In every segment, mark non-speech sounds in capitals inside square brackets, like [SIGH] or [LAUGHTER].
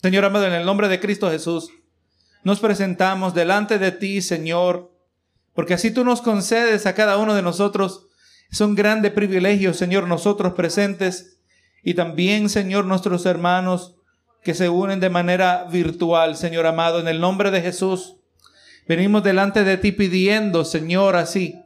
Señor amado, en el nombre de Cristo Jesús, nos presentamos delante de ti, Señor, porque así tú nos concedes a cada uno de nosotros. Es un grande privilegio, Señor, nosotros presentes y también, Señor, nuestros hermanos que se unen de manera virtual, Señor amado, en el nombre de Jesús. Venimos delante de ti pidiendo, Señor, así,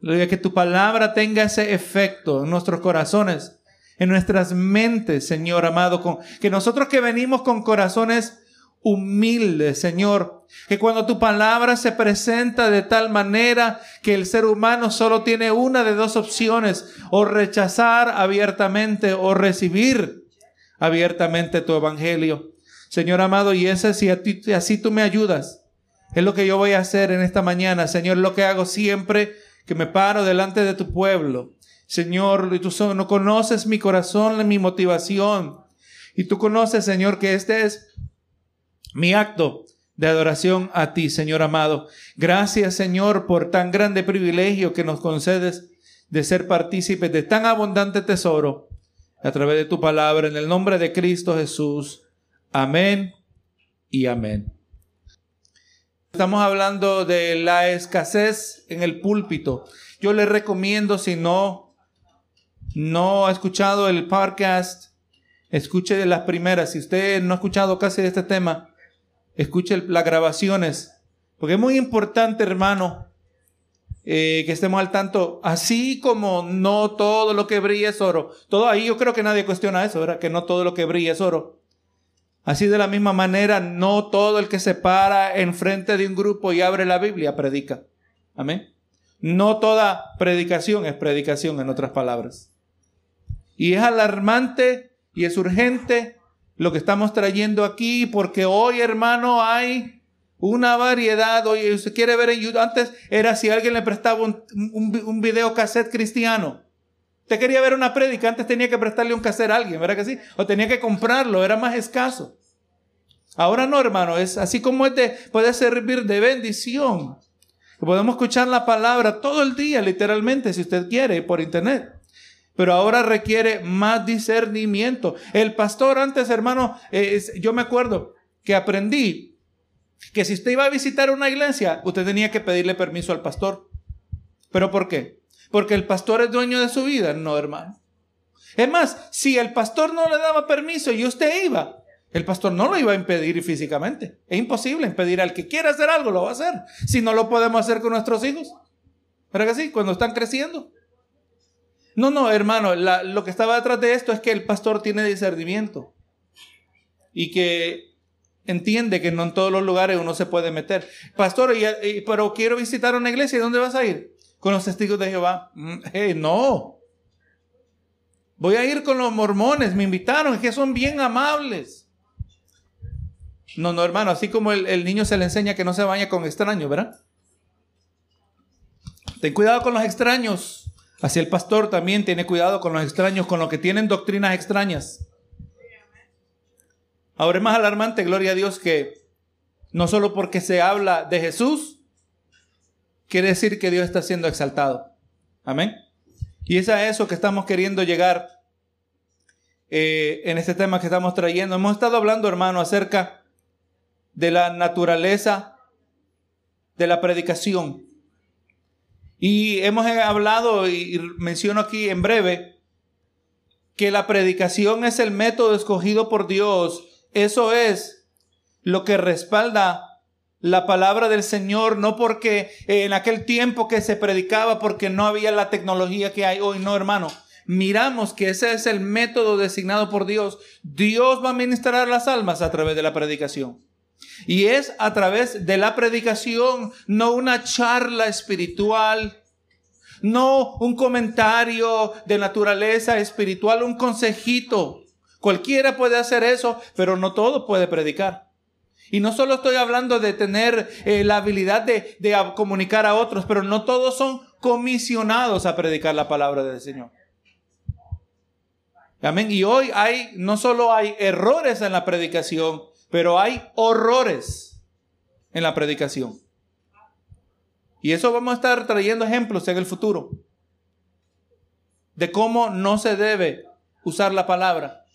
que tu palabra tenga ese efecto en nuestros corazones, en nuestras mentes, Señor amado, con, que nosotros que venimos con corazones humildes, Señor, que cuando tu palabra se presenta de tal manera que el ser humano solo tiene una de dos opciones, o rechazar abiertamente o recibir abiertamente tu evangelio. Señor amado, y ese si así tú me ayudas, es lo que yo voy a hacer en esta mañana, Señor, lo que hago siempre que me paro delante de tu pueblo. Señor, tú no conoces mi corazón, mi motivación. Y tú conoces, Señor, que este es mi acto de adoración a ti, Señor amado. Gracias, Señor, por tan grande privilegio que nos concedes de ser partícipes de tan abundante tesoro a través de tu palabra, en el nombre de Cristo Jesús. Amén y amén. Estamos hablando de la escasez en el púlpito. Yo le recomiendo, si no, no ha escuchado el podcast, escuche las primeras. Si usted no ha escuchado casi este tema, escuche las grabaciones. Porque es muy importante, hermano, eh, que estemos al tanto, así como no todo lo que brilla es oro. Todo ahí yo creo que nadie cuestiona eso, ¿verdad? Que no todo lo que brilla es oro. Así de la misma manera, no todo el que se para enfrente de un grupo y abre la Biblia predica. Amén. No toda predicación es predicación, en otras palabras. Y es alarmante y es urgente lo que estamos trayendo aquí, porque hoy, hermano, hay una variedad. Oye, usted quiere ver en YouTube. Antes era si alguien le prestaba un, un, video cassette cristiano. Usted quería ver una prédica, antes tenía que prestarle un cassette a alguien, ¿verdad que sí? O tenía que comprarlo, era más escaso. Ahora no, hermano, es así como este puede servir de bendición. Podemos escuchar la palabra todo el día, literalmente, si usted quiere, por internet. Pero ahora requiere más discernimiento. El pastor antes, hermano, eh, yo me acuerdo que aprendí que si usted iba a visitar una iglesia, usted tenía que pedirle permiso al pastor. ¿Pero por qué? Porque el pastor es dueño de su vida, no, hermano. Es más, si el pastor no le daba permiso y usted iba, el pastor no lo iba a impedir físicamente. Es imposible impedir al que quiera hacer algo, lo va a hacer. Si no lo podemos hacer con nuestros hijos. ¿Verdad que sí? Cuando están creciendo. No, no, hermano, lo que estaba detrás de esto es que el pastor tiene discernimiento. Y que entiende que no en todos los lugares uno se puede meter. Pastor, pero quiero visitar una iglesia, ¿y dónde vas a ir? Con los testigos de Jehová. Mm, no. Voy a ir con los mormones, me invitaron, es que son bien amables. No, no, hermano, así como el, el niño se le enseña que no se baña con extraños, ¿verdad? Ten cuidado con los extraños. Así el pastor también tiene cuidado con los extraños, con los que tienen doctrinas extrañas. Ahora es más alarmante, gloria a Dios, que no solo porque se habla de Jesús, quiere decir que Dios está siendo exaltado. Amén. Y es a eso que estamos queriendo llegar eh, en este tema que estamos trayendo. Hemos estado hablando, hermano, acerca de la naturaleza de la predicación. Y hemos hablado, y menciono aquí en breve, que la predicación es el método escogido por Dios eso es lo que respalda la palabra del Señor, no porque en aquel tiempo que se predicaba, porque no había la tecnología que hay hoy, no hermano. Miramos que ese es el método designado por Dios. Dios va a ministrar las almas a través de la predicación. Y es a través de la predicación, no una charla espiritual, no un comentario de naturaleza espiritual, un consejito. Cualquiera puede hacer eso, pero no todo puede predicar. Y no solo estoy hablando de tener eh, la habilidad de, de comunicar a otros, pero no todos son comisionados a predicar la palabra del Señor. Amén. Y hoy hay, no solo hay errores en la predicación, pero hay horrores en la predicación. Y eso vamos a estar trayendo ejemplos en el futuro de cómo no se debe usar la palabra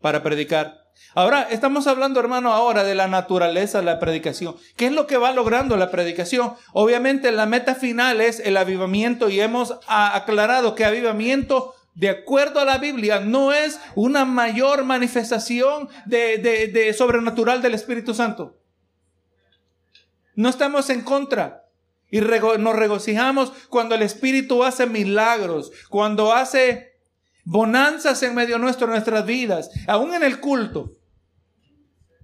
para predicar. Ahora, estamos hablando, hermano, ahora de la naturaleza de la predicación. ¿Qué es lo que va logrando la predicación? Obviamente, la meta final es el avivamiento y hemos aclarado que avivamiento, de acuerdo a la Biblia, no es una mayor manifestación de, de sobrenatural del Espíritu Santo. No estamos en contra. Y nos regocijamos cuando el Espíritu hace milagros, cuando hace bonanzas en medio nuestro, nuestras vidas, aún en el culto.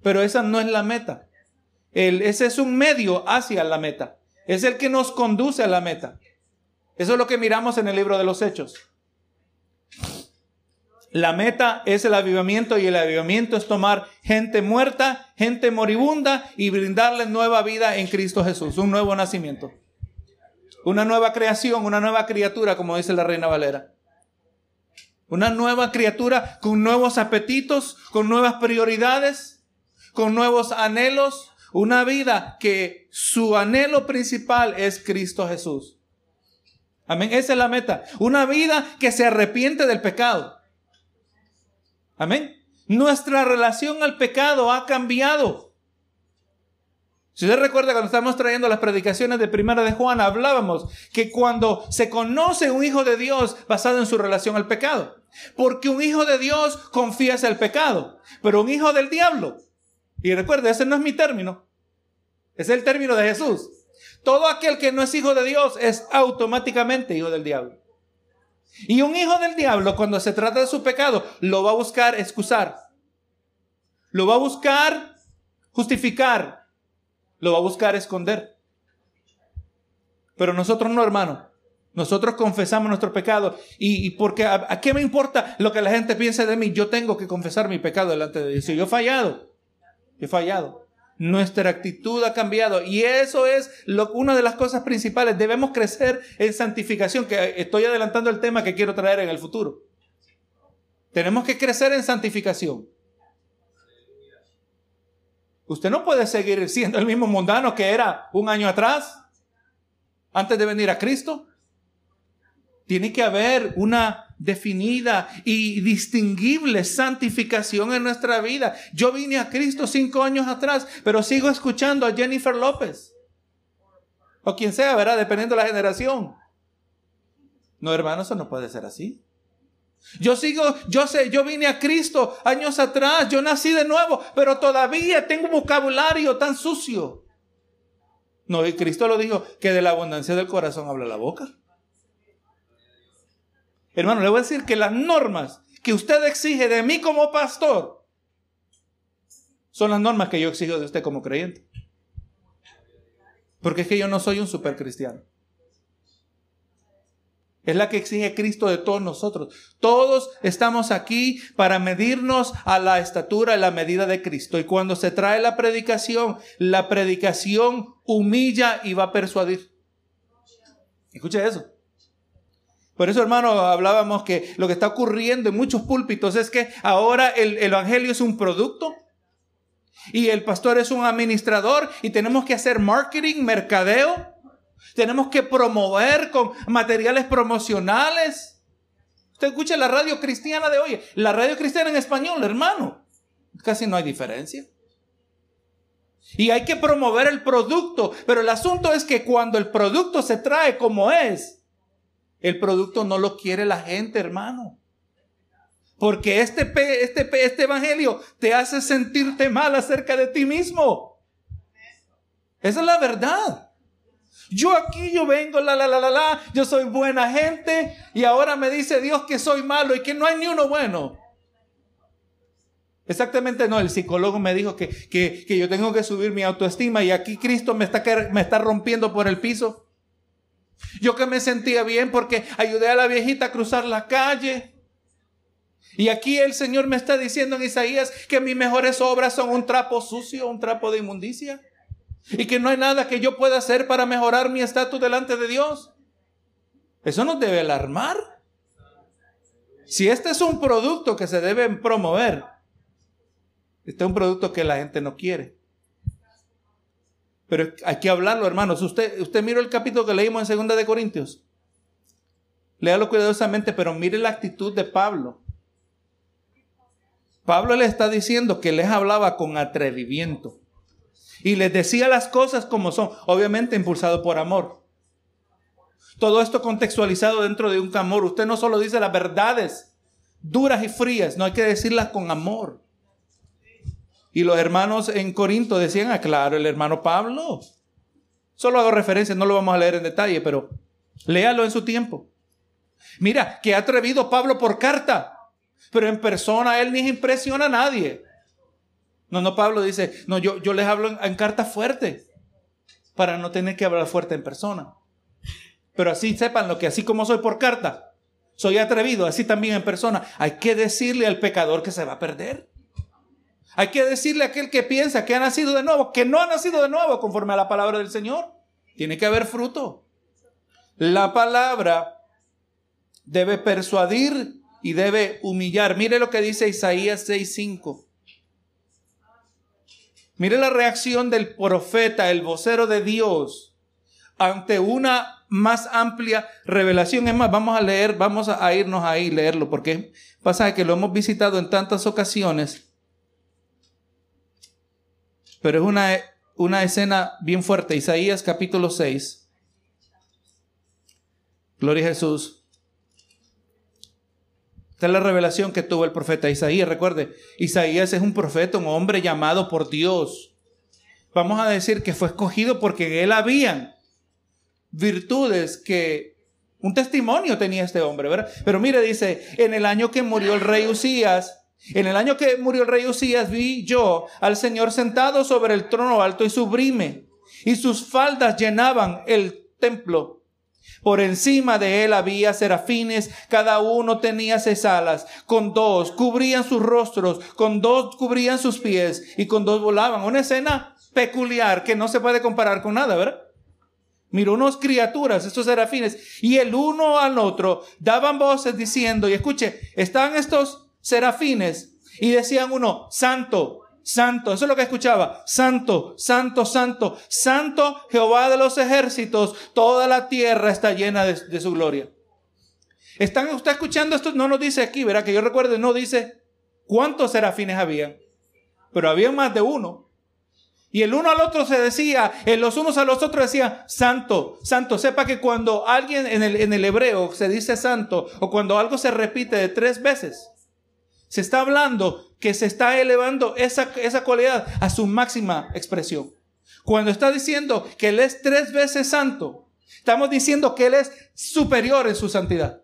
Pero esa no es la meta. El, ese es un medio hacia la meta. Es el que nos conduce a la meta. Eso es lo que miramos en el libro de los Hechos. La meta es el avivamiento y el avivamiento es tomar gente muerta, gente moribunda y brindarle nueva vida en Cristo Jesús, un nuevo nacimiento. Una nueva creación, una nueva criatura, como dice la reina Valera. Una nueva criatura con nuevos apetitos, con nuevas prioridades, con nuevos anhelos, una vida que su anhelo principal es Cristo Jesús. Amén, esa es la meta. Una vida que se arrepiente del pecado. Amén. Nuestra relación al pecado ha cambiado. Si usted recuerda cuando estamos trayendo las predicaciones de Primera de Juan, hablábamos que cuando se conoce un hijo de Dios basado en su relación al pecado, porque un hijo de Dios confía el pecado, pero un hijo del diablo y recuerde, ese no es mi término. Es el término de Jesús. Todo aquel que no es hijo de Dios es automáticamente hijo del diablo. Y un hijo del diablo, cuando se trata de su pecado, lo va a buscar excusar. Lo va a buscar justificar. Lo va a buscar esconder. Pero nosotros no, hermano. Nosotros confesamos nuestro pecado. Y, porque a, qué me importa lo que la gente piense de mí. Yo tengo que confesar mi pecado delante de Dios. Yo he fallado, he fallado. Nuestra actitud ha cambiado y eso es una de las cosas principales. Debemos crecer en santificación, que estoy adelantando el tema que quiero traer en el futuro. Tenemos que crecer en santificación. Usted no puede seguir siendo el mismo mundano que era un año atrás, antes de venir a Cristo. Tiene que haber una definida y distinguible santificación en nuestra vida. Yo vine a Cristo cinco años atrás, pero sigo escuchando a Jennifer López. O quien sea, ¿verdad? Dependiendo de la generación. No, hermano, eso no puede ser así. Yo sigo, yo sé, yo vine a Cristo años atrás, yo nací de nuevo, pero todavía tengo un vocabulario tan sucio. No, y Cristo lo dijo, que de la abundancia del corazón habla la boca. Hermano, le voy a decir que las normas que usted exige de mí como pastor son las normas que yo exijo de usted como creyente. Porque es que yo no soy un supercristiano. Es la que exige Cristo de todos nosotros. Todos estamos aquí para medirnos a la estatura y la medida de Cristo. Y cuando se trae la predicación, la predicación humilla y va a persuadir. Escuche eso. Por eso, hermano, hablábamos que lo que está ocurriendo en muchos púlpitos es que ahora el, evangelio es un producto y el pastor es un administrador y tenemos que hacer marketing, mercadeo. Tenemos que promover con materiales promocionales. Usted escucha la radio cristiana de hoy, la radio cristiana en español, hermano. Casi no hay diferencia. Y hay que promover el producto, pero el asunto es que cuando el producto se trae como es, el producto no lo quiere la gente, hermano. Porque este, este, este evangelio te hace sentirte mal acerca de ti mismo. Esa es la verdad. Yo aquí, yo vengo, la, la, la, la, la, yo soy buena gente y ahora me dice Dios que soy malo y que no hay ni uno bueno. Exactamente no, el psicólogo me dijo que, que, que yo tengo que subir mi autoestima y aquí Cristo me está, me está rompiendo por el piso. Yo que me sentía bien porque ayudé a la viejita a cruzar la calle. Y aquí el Señor me está diciendo en Isaías que mis mejores obras son un trapo sucio, un trapo de inmundicia. Y que no hay nada que yo pueda hacer para mejorar mi estatus delante de Dios. Eso nos debe alarmar. Si este es un producto que se debe promover, este es un producto que la gente no quiere. Pero hay que hablarlo, hermanos. Usted, usted mira el capítulo que leímos en Segunda de Corintios. Léalo cuidadosamente, pero mire la actitud de Pablo. Pablo le está diciendo que les hablaba con atrevimiento y les decía las cosas como son, obviamente impulsado por amor. Todo esto contextualizado dentro de un amor. Usted no solo dice las verdades duras y frías, no hay que decirlas con amor. Y los hermanos en Corinto decían, ah, claro, el hermano Pablo. Solo hago referencia, no lo vamos a leer en detalle, pero léalo en su tiempo. Mira, que ha atrevido Pablo por carta, pero en persona él ni impresiona a nadie. No, no, Pablo dice, no, yo, yo les hablo en, en carta fuerte, para no tener que hablar fuerte en persona. Pero así sepan lo que así como soy por carta, soy atrevido, así también en persona. Hay que decirle al pecador que se va a perder. Hay que decirle a aquel que piensa que ha nacido de nuevo, que no ha nacido de nuevo conforme a la palabra del Señor. Tiene que haber fruto. La palabra debe persuadir y debe humillar. Mire lo que dice Isaías 6:5. Mire la reacción del profeta, el vocero de Dios, ante una más amplia revelación. Es más, vamos a leer, vamos a irnos ahí, leerlo, porque pasa que lo hemos visitado en tantas ocasiones pero es una, una escena bien fuerte. Isaías capítulo 6. Gloria a Jesús. Esta es la revelación que tuvo el profeta Isaías. Recuerde, Isaías es un profeta, un hombre llamado por Dios. Vamos a decir que fue escogido porque en él habían virtudes que un testimonio tenía este hombre, ¿verdad? Pero mire, dice, en el año que murió el rey Usías, en el año que murió el rey Usías vi yo al Señor sentado sobre el trono alto y sublime, y sus faldas llenaban el templo. Por encima de él había serafines, cada uno tenía seis alas, con dos cubrían sus rostros, con dos cubrían sus pies y con dos volaban. Una escena peculiar que no se puede comparar con nada, ¿verdad? Mira, unos criaturas, estos serafines, y el uno al otro daban voces diciendo, y escuche, estaban estos serafines y decían uno, santo, santo, eso es lo que escuchaba, santo, santo, santo, santo Jehová de los ejércitos, toda la tierra está llena de, su gloria. ¿Están usted escuchando esto? No nos dice aquí, verá que yo recuerde, no dice cuántos serafines habían, pero había más de uno. Y el uno al otro se decía, en los unos a los otros decían, santo, santo. Sepa que cuando alguien en el, en el hebreo se dice santo, o cuando algo se repite de tres veces, se está hablando que se está elevando esa, esa cualidad a su máxima expresión. Cuando está diciendo que Él es tres veces santo, estamos diciendo que Él es superior en su santidad.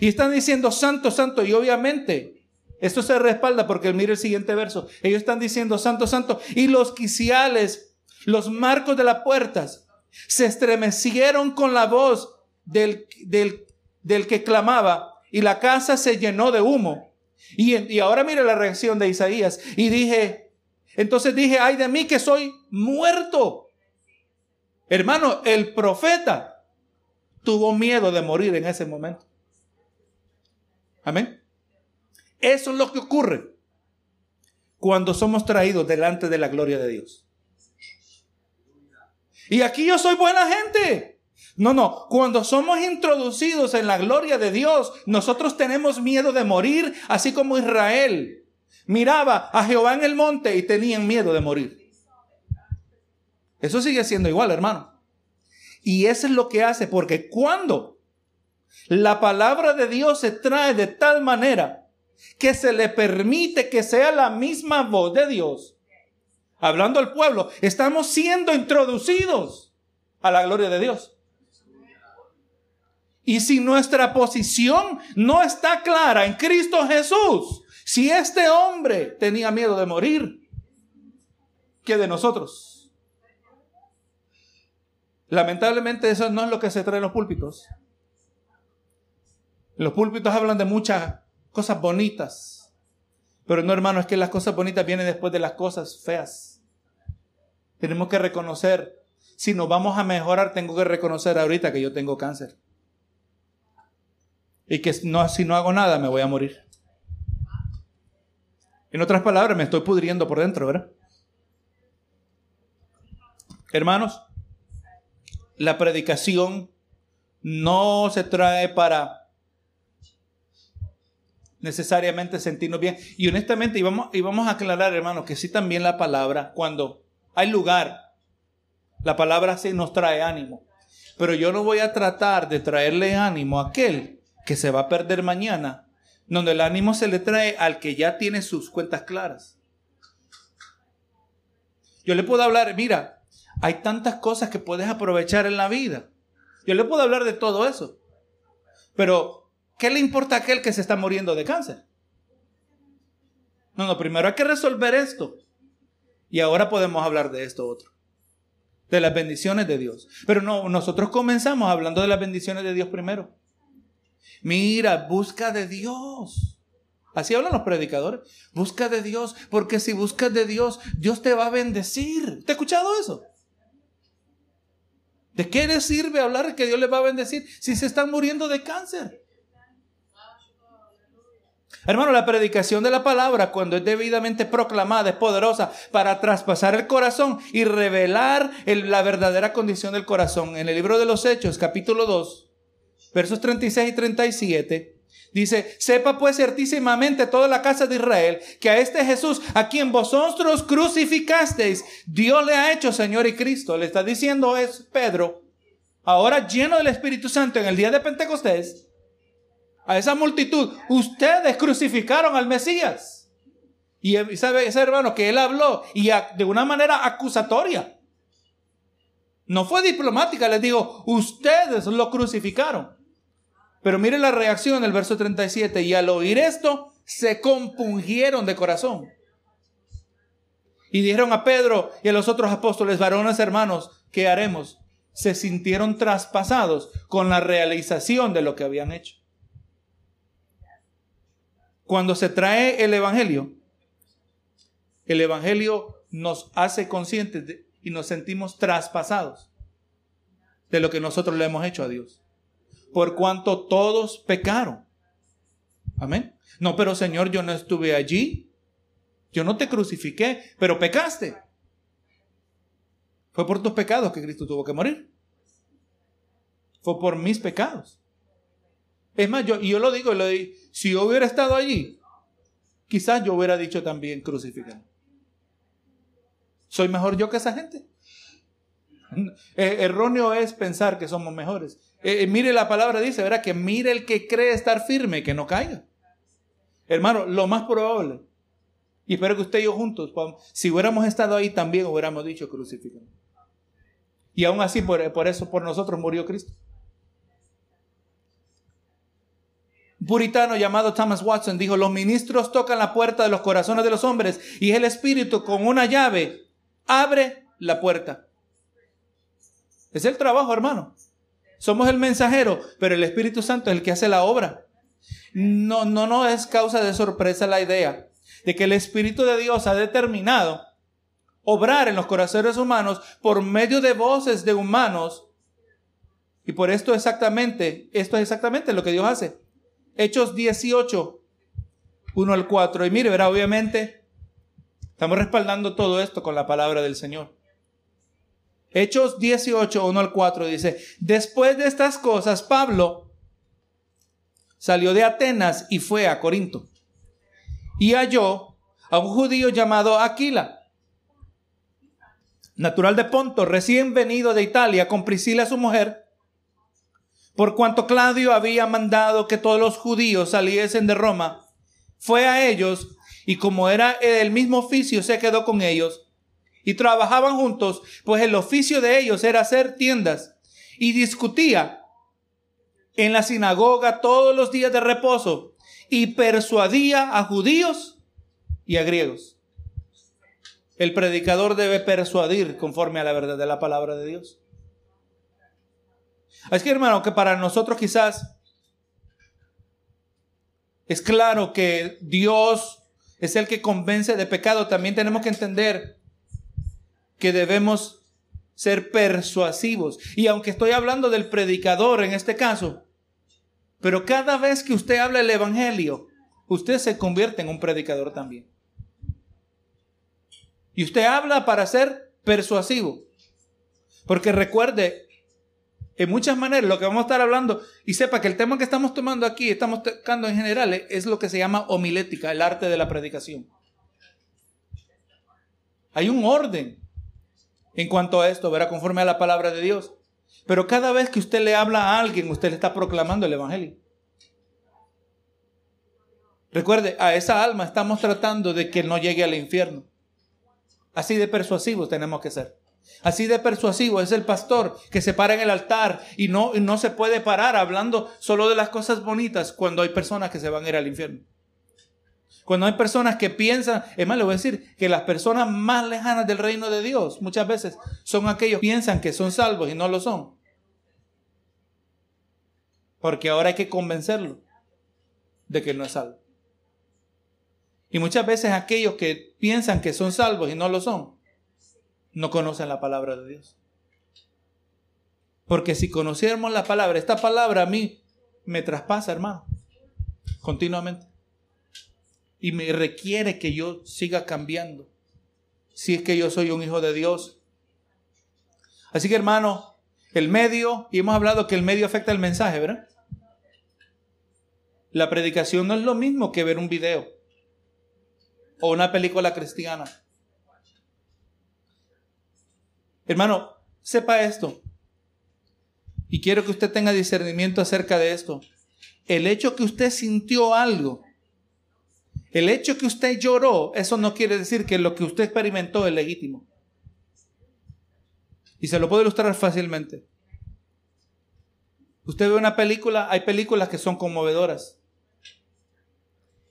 Y están diciendo santo, santo, y obviamente esto se respalda porque mire el siguiente verso. Ellos están diciendo santo, santo, y los quiciales, los marcos de las puertas, se estremecieron con la voz del, del, del que clamaba, y la casa se llenó de humo. Y, ahora mire la reacción de Isaías. Y dije, entonces dije, ay de mí que soy muerto. Hermano, el profeta tuvo miedo de morir en ese momento. Amén. Eso es lo que ocurre cuando somos traídos delante de la gloria de Dios. Y aquí yo soy buena gente. No, no, cuando somos introducidos en la gloria de Dios, nosotros tenemos miedo de morir, así como Israel miraba a Jehová en el monte y tenían miedo de morir. Eso sigue siendo igual, hermano. Y eso es lo que hace, porque cuando la palabra de Dios se trae de tal manera que se le permite que sea la misma voz de Dios, hablando al pueblo, estamos siendo introducidos a la gloria de Dios. Y si nuestra posición no está clara en Cristo Jesús, si este hombre tenía miedo de morir, ¿qué de nosotros? Lamentablemente eso no es lo que se trae en los púlpitos. Los púlpitos hablan de muchas cosas bonitas, pero no hermano, es que las cosas bonitas vienen después de las cosas feas. Tenemos que reconocer, si nos vamos a mejorar, tengo que reconocer ahorita que yo tengo cáncer y que no, si no hago nada me voy a morir. En otras palabras, me estoy pudriendo por dentro, ¿verdad? Hermanos, la predicación no se trae para necesariamente sentirnos bien. Y honestamente, y vamos, y vamos a aclarar, hermano, que sí también la palabra, cuando hay lugar, la palabra sí nos trae ánimo. Pero yo no voy a tratar de traerle ánimo a aquel que se va a perder mañana, donde el ánimo se le trae al que ya tiene sus cuentas claras. Yo le puedo hablar, mira, hay tantas cosas que puedes aprovechar en la vida. Yo le puedo hablar de todo eso. Pero, ¿qué le importa a aquel que se está muriendo de cáncer? No, no, primero hay que resolver esto. Y ahora podemos hablar de esto otro. De las bendiciones de Dios. Pero no, nosotros comenzamos hablando de las bendiciones de Dios primero. Mira, busca de Dios. Así hablan los predicadores. Busca de Dios, porque si buscas de Dios, Dios te va a bendecir. ¿Te ha escuchado eso? ¿De qué le sirve hablar que Dios les va a bendecir si se están muriendo de cáncer? Hermano, la predicación de la palabra, cuando es debidamente proclamada, es poderosa para traspasar el corazón y revelar la verdadera condición del corazón. En el libro de los Hechos, capítulo 2, versos 36 y 37, Dice, sepa pues certísimamente toda la casa de Israel que a este Jesús, a quien vosotros crucificasteis, Dios le ha hecho Señor y Cristo. Le está diciendo es Pedro, ahora lleno del Espíritu Santo en el día de Pentecostés, a esa multitud, ustedes crucificaron al Mesías. Y sabe ese hermano que él habló y de una manera acusatoria. No fue diplomática, les digo, ustedes lo crucificaron. Pero mire la reacción en el verso 37. Y al oír esto, se compungieron de corazón. Y dijeron a Pedro y a los otros apóstoles, varones hermanos, ¿qué haremos? Se sintieron traspasados con la realización de lo que habían hecho. Cuando se trae el Evangelio, el Evangelio nos hace conscientes y nos sentimos traspasados de lo que nosotros le hemos hecho a Dios por cuanto todos pecaron. Amén. No, pero Señor, yo no estuve allí. Yo no te crucifiqué, pero pecaste. Fue por tus pecados que Cristo tuvo que morir. Fue por mis pecados. Es más, yo, yo lo digo, lo digo, si yo hubiera estado allí, quizás yo hubiera dicho también crucificado. ¿Soy mejor yo que esa gente? [LAUGHS] Eh, erróneo es pensar que somos mejores. Eh, eh, mire la palabra dice, ¿verdad? Que mire el que cree estar firme, que no caiga. Hermano, lo más probable. Y espero que usted y yo juntos, si hubiéramos estado ahí también hubiéramos dicho crucificado. Y aún así, por, por eso, por nosotros murió Cristo. Puritano llamado Thomas Watson dijo, los ministros tocan la puerta de los corazones de los hombres y el Espíritu con una llave abre la puerta. Es el trabajo, hermano. Somos el mensajero, pero el Espíritu Santo es el que hace la obra. No, no, no es causa de sorpresa la idea de que el Espíritu de Dios ha determinado obrar en los corazones humanos por medio de voces de humanos. Y por esto exactamente, esto es exactamente lo que Dios hace. Hechos 18, 1 al 4. Y mire, verá, obviamente, estamos respaldando todo esto con la palabra del Señor. Hechos 18, 1 al 4 dice, después de estas cosas, Pablo salió de Atenas y fue a Corinto. Y halló a un judío llamado Aquila, natural de Ponto, recién venido de Italia, con Priscila su mujer, por cuanto Claudio había mandado que todos los judíos saliesen de Roma, fue a ellos y como era el mismo oficio, se quedó con ellos y trabajaban juntos, pues el oficio de ellos era hacer tiendas y discutía en la sinagoga todos los días de reposo y persuadía a judíos y a griegos. El predicador debe persuadir conforme a la verdad de la palabra de Dios. Así que hermano, que para nosotros quizás es claro que Dios es el que convence de pecado. También tenemos que entender que debemos ser persuasivos. Y aunque estoy hablando del predicador en este caso, pero cada vez que usted habla el Evangelio, usted se convierte en un predicador también. Y usted habla para ser persuasivo. Porque recuerde, En muchas maneras, lo que vamos a estar hablando, y sepa que el tema que estamos tomando aquí, estamos tocando en general, es lo que se llama homilética, el arte de la predicación. Hay un orden en cuanto a esto, verá, conforme a la palabra de Dios. Pero cada vez que usted le habla a alguien, usted le está proclamando el Evangelio. Recuerde, a esa alma estamos tratando de que no llegue al infierno. Así de persuasivos tenemos que ser. Así de persuasivo es el pastor que se para en el altar y no, no se puede parar hablando solo de las cosas bonitas cuando hay personas que se van a ir al infierno. Cuando hay personas que piensan, es más, le voy a decir que las personas más lejanas del reino de Dios muchas veces son aquellos que piensan que son salvos y no lo son. Porque ahora hay que convencerlo de que no es salvo. Y muchas veces aquellos que piensan que son salvos y no lo son, no conocen la palabra de Dios. Porque si conociéramos la palabra, esta palabra a mí me traspasa, hermano, continuamente. Y me requiere que yo siga cambiando. Si es que yo soy un hijo de Dios. Así que hermano, el medio, y hemos hablado que el medio afecta el mensaje, ¿verdad? La predicación no es lo mismo que ver un video o una película cristiana. Hermano, sepa esto. Y quiero que usted tenga discernimiento acerca de esto. El hecho que usted sintió algo, el hecho que usted lloró, eso no quiere decir que lo que usted experimentó es legítimo. Y se lo puedo ilustrar fácilmente. Usted ve una película, hay películas que son conmovedoras.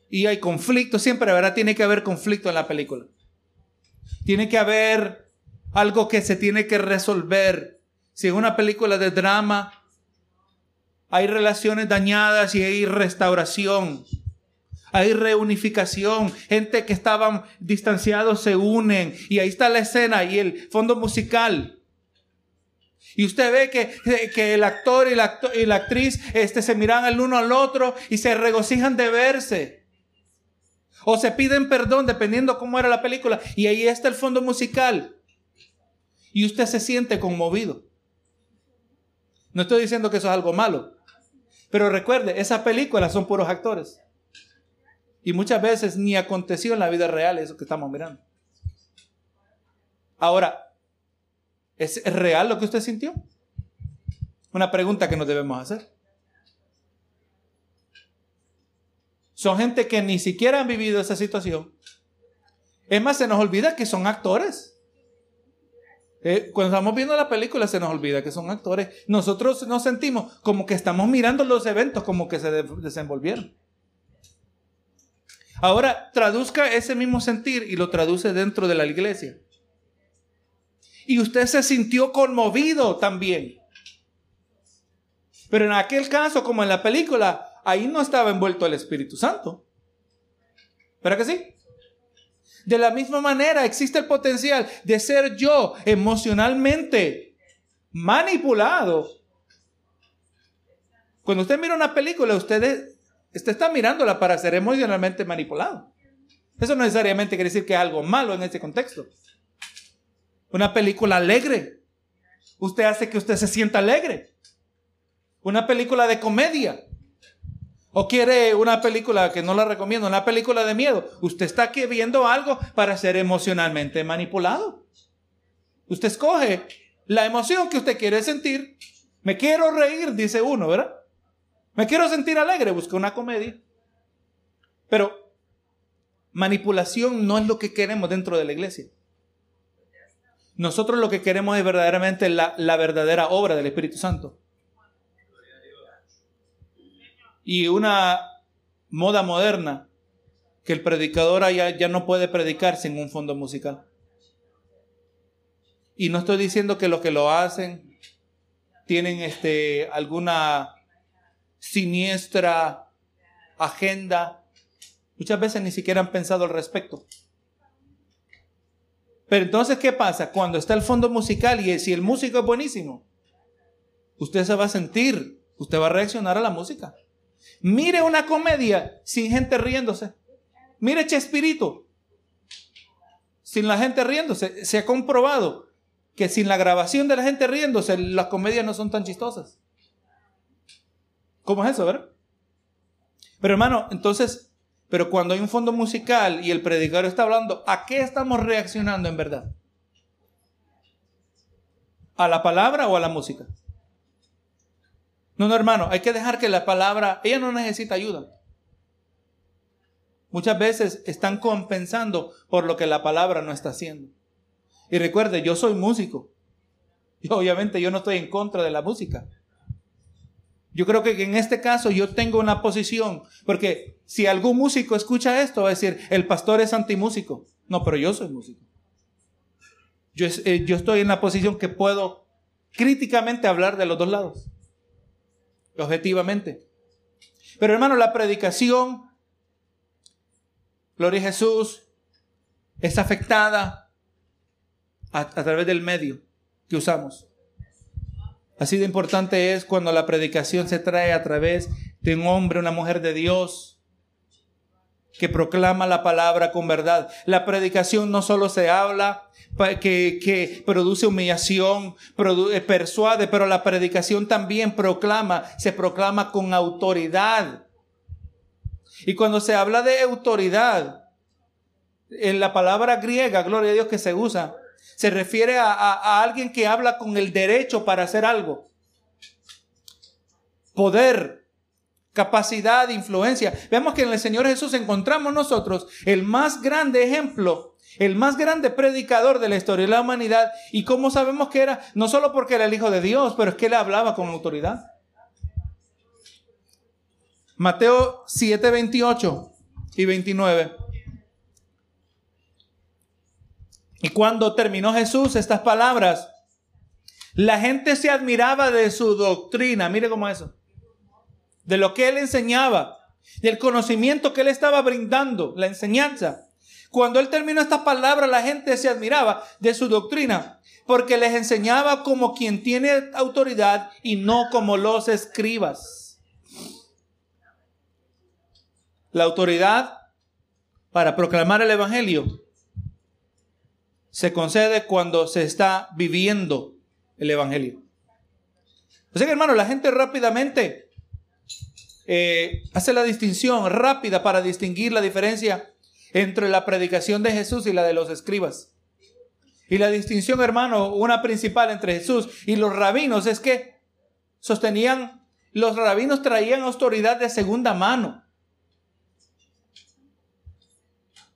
Y hay conflicto, siempre, ¿verdad? Tiene que haber conflicto en la película. Tiene que haber algo que se tiene que resolver. Si en una película de drama hay relaciones dañadas y hay restauración, hay reunificación, gente que estaban distanciados se unen y ahí está la escena y el fondo musical. Y usted ve que, que el actor y la, y la actriz este, se miran el uno al otro y se regocijan de verse. O se piden perdón dependiendo cómo era la película. Y ahí está el fondo musical y usted se siente conmovido. No estoy diciendo que eso es algo malo, pero recuerde, esas películas son puros actores. Y muchas veces ni aconteció en la vida real eso que estamos mirando. Ahora, ¿es real lo que usted sintió? Una pregunta que nos debemos hacer. Son gente que ni siquiera han vivido esa situación. Es más, se nos olvida que son actores. Eh, cuando estamos viendo la película se nos olvida que son actores. Nosotros nos sentimos como que estamos mirando los eventos como que se desenvolvieron. Ahora traduzca ese mismo sentir y lo traduce dentro de la iglesia. Y usted se sintió conmovido también. Pero en aquel caso, como en la película, ahí no estaba envuelto el Espíritu Santo. ¿Verdad que sí? De la misma manera existe el potencial de ser yo emocionalmente manipulado. Cuando usted mira una película, usted, usted está mirándola para ser emocionalmente manipulado. Eso no necesariamente quiere decir que es algo malo en este contexto. Una película alegre. Usted hace que usted se sienta alegre. Una película de comedia. O quiere una película que no la recomiendo, una película de miedo. Usted está aquí viendo algo para ser emocionalmente manipulado. Usted escoge la emoción que usted quiere sentir. Me quiero reír, dice uno, ¿verdad? Me quiero sentir alegre, busca una comedia. Pero manipulación no es lo que queremos dentro de la iglesia. Nosotros lo que queremos es verdaderamente la, la verdadera obra del Espíritu Santo y una moda moderna que el predicador ya, ya no puede predicar sin un fondo musical. Y no estoy diciendo que los que lo hacen tienen este, alguna siniestra agenda. Muchas veces ni siquiera han pensado al respecto. Pero entonces, ¿qué pasa? Cuando está el fondo musical y si el músico es buenísimo, usted se va a sentir, usted va a reaccionar a la música. Mire una comedia sin gente riéndose. Mire Chespirito. Sin la gente riéndose. Se ha comprobado que sin la grabación de la gente riéndose, las comedias no son tan chistosas. ¿Cómo es eso, verdad? Pero hermano, entonces, pero cuando hay un fondo musical y el predicador está hablando, ¿a qué estamos reaccionando en verdad? ¿A la palabra o a la música? No, no, hermano, hay que dejar que la palabra, ella no necesita ayuda. Muchas veces están compensando por lo que la palabra no está haciendo. Y recuerde, yo soy músico. Y [LAUGHS] obviamente yo no estoy en contra de la música. Yo creo que en este caso yo tengo una posición, porque si algún músico escucha esto, va a decir, el pastor es antimúsico. No, pero yo soy músico. Yo, eh, yo estoy en la posición que puedo críticamente hablar de los dos lados, objetivamente. Pero hermano, la predicación, Gloria a Jesús, es afectada a través del medio que usamos. Así de importante es cuando la predicación se trae a través de un hombre, una mujer de Dios, que proclama la palabra con verdad. La predicación no solo se habla, que, produce humillación, eh, persuade, pero la predicación también proclama, se proclama con autoridad. Y cuando se habla de autoridad, en la palabra griega, gloria a Dios que se usa, se refiere a, alguien que habla con el derecho para hacer algo. Poder, capacidad, influencia. Vemos que en el Señor Jesús encontramos nosotros el más grande ejemplo, el más grande predicador de la historia de la humanidad. Y cómo sabemos que era, no solo porque era el Hijo de Dios, pero es que él hablaba con autoridad. Mateo 7, 28 y 29. Y cuando terminó Jesús estas palabras, la gente se admiraba de su doctrina. Mire cómo eso. De lo que él enseñaba, del conocimiento que él estaba brindando, la enseñanza. Cuando él terminó estas palabras, la gente se admiraba de su doctrina, porque les enseñaba como quien tiene autoridad y no como los escribas. La autoridad para proclamar el Evangelio se concede cuando se está viviendo el Evangelio. Así que hermano, la gente rápidamente eh, hace la distinción rápida para distinguir la diferencia entre la predicación de Jesús y la de los escribas. Y la distinción, hermano, una principal entre Jesús y los rabinos es que sostenían, los rabinos traían autoridad de segunda mano.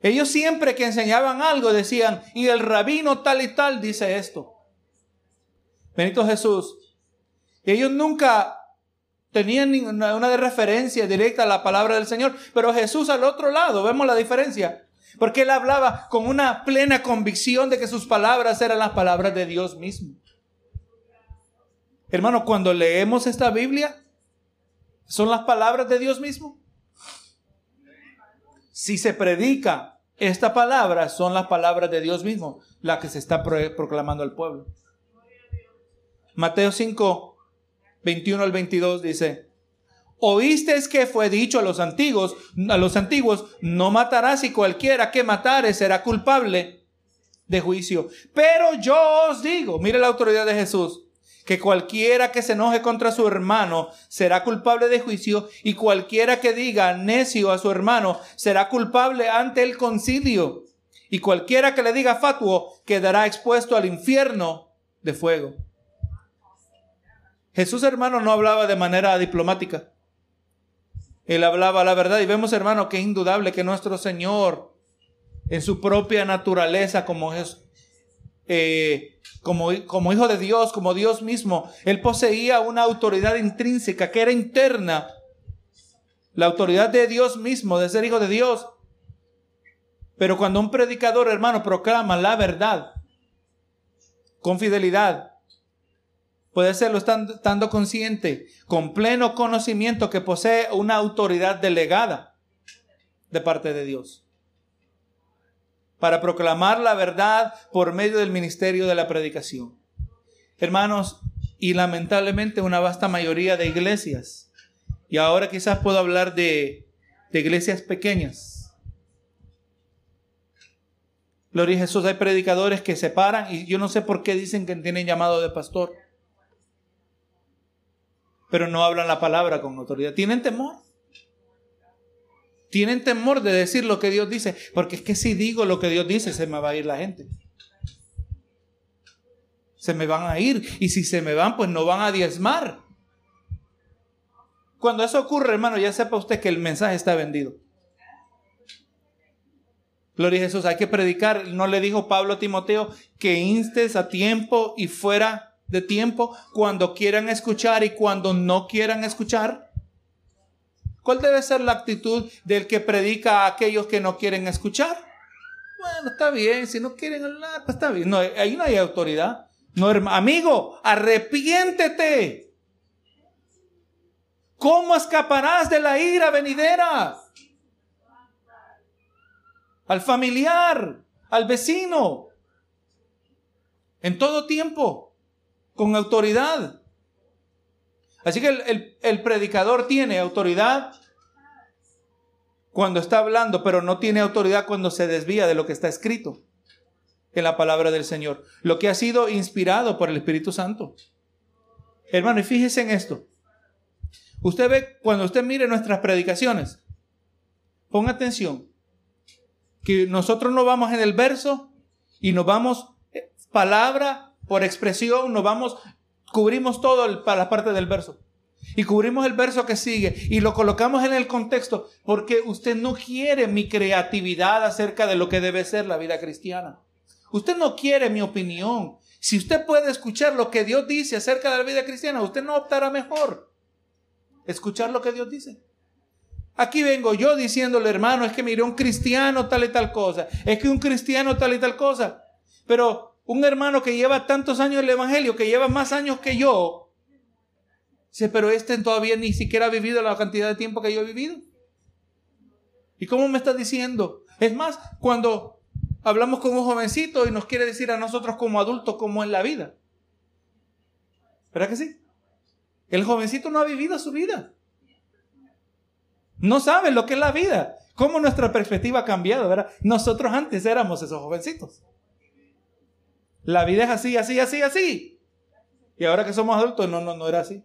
Ellos siempre que enseñaban algo decían, y el rabino tal y tal dice esto. Benito Jesús. Ellos nunca tenían una de referencia directa a la palabra del Señor, pero Jesús al otro lado, vemos la diferencia. Porque él hablaba con una plena convicción de que sus palabras eran las palabras de Dios mismo. Hermano, cuando leemos esta Biblia, son las palabras de Dios mismo. Si se predica esta palabra son las palabras de Dios mismo, la que se está proclamando al pueblo. Mateo 5, 21 al 22 dice, Oísteis que fue dicho a los antiguos, a los antiguos, no matarás y cualquiera que matare será culpable de juicio. Pero yo os digo, mire la autoridad de Jesús, que cualquiera que se enoje contra su hermano será culpable de juicio y cualquiera que diga necio a su hermano será culpable ante el concilio y cualquiera que le diga fatuo quedará expuesto al infierno de fuego. Jesús hermano no hablaba de manera diplomática. Él hablaba la verdad y vemos hermano que es indudable que nuestro Señor en su propia naturaleza como Jesús, eh, como, hijo de Dios, como Dios mismo, él poseía una autoridad intrínseca que era interna. La autoridad de Dios mismo, de ser hijo de Dios. Pero cuando un predicador, hermano, proclama la verdad con fidelidad, puede serlo estando, estando consciente, con pleno conocimiento que posee una autoridad delegada de parte de Dios para proclamar la verdad por medio del ministerio de la predicación. Hermanos, y lamentablemente una vasta mayoría de iglesias, y ahora quizás puedo hablar de, de iglesias pequeñas, Gloria a Jesús, hay predicadores que se paran y yo no sé por qué dicen que tienen llamado de pastor. Pero no hablan la palabra con autoridad. Tienen temor. Tienen temor de decir lo que Dios dice. Porque es que si digo lo que Dios dice, se me va a ir la gente. Se me van a ir. Y si se me van, pues no van a diezmar. Cuando eso ocurre, hermano, ya sepa usted que el mensaje está vendido. Gloria a Jesús, hay que predicar. No le dijo Pablo a Timoteo que instes a tiempo y fuera de tiempo cuando quieran escuchar y cuando no quieran escuchar. ¿Cuál debe ser la actitud del que predica a aquellos que no quieren escuchar? Bueno, está bien, si no quieren hablar, pues está bien. No, ahí no hay autoridad. No, amigo, arrepiéntete. ¿Cómo escaparás de la ira venidera? al familiar, al vecino, en todo tiempo, con autoridad. Así que el, el, predicador tiene autoridad cuando está hablando, pero no tiene autoridad cuando se desvía de lo que está escrito en la palabra del Señor, lo que ha sido inspirado por el Espíritu Santo. Hermano, y fíjese en esto. Usted ve, cuando usted mire nuestras predicaciones, ponga atención, que nosotros no vamos en el verso y nos vamos eh, palabra por expresión, nos vamos, cubrimos todo para la parte del verso. Y cubrimos el verso que sigue y lo colocamos en el contexto porque usted no quiere mi creatividad acerca de lo que debe ser la vida cristiana. Usted no quiere mi opinión. Si usted puede escuchar lo que Dios dice acerca de la vida cristiana, usted no optará mejor. Escuchar lo que Dios dice. Aquí vengo yo diciéndole, hermano, es que mire, un cristiano tal y tal cosa, es que un cristiano tal y tal cosa. Pero un hermano que lleva tantos años en el Evangelio, que lleva más años que yo, dice, pero este todavía ni siquiera ha vivido la cantidad de tiempo que yo he vivido. ¿Y cómo me está diciendo? Es más, cuando hablamos con un jovencito y nos quiere decir a nosotros como adultos cómo es la vida. ¿Verdad que sí? El jovencito no ha vivido su vida. No saben lo que es la vida. Cómo nuestra perspectiva ha cambiado, ¿verdad? Nosotros antes éramos esos jovencitos. La vida es así, así, así, así. Y ahora que somos adultos, no, no, no era así.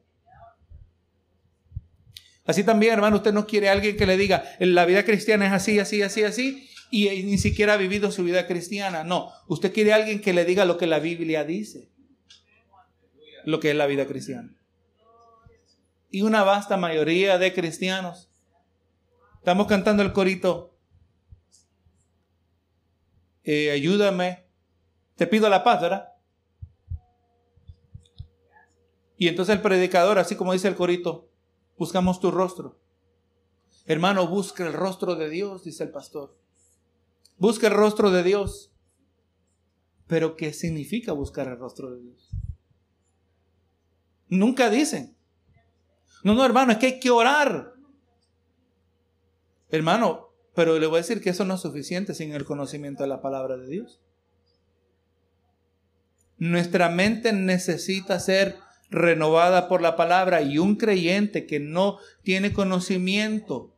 Así también, hermano, usted no quiere a alguien que le diga, la vida cristiana es así, así, así, así, y ni siquiera ha vivido su vida cristiana. No, usted quiere a alguien que le diga lo que la Biblia dice, lo que es la vida cristiana. Y una vasta mayoría de cristianos Estamos cantando el corito. Eh, ayúdame. Te pido la paz, ¿verdad? Y entonces el predicador, así como dice el corito, buscamos tu rostro. Hermano, busca el rostro de Dios, dice el pastor. Busca el rostro de Dios. Pero ¿qué significa buscar el rostro de Dios? Nunca dicen. No, no, hermano, es que hay que orar. Hermano, pero le voy a decir que eso no es suficiente sin el conocimiento de la palabra de Dios. Nuestra mente necesita ser renovada por la palabra y un creyente que no tiene conocimiento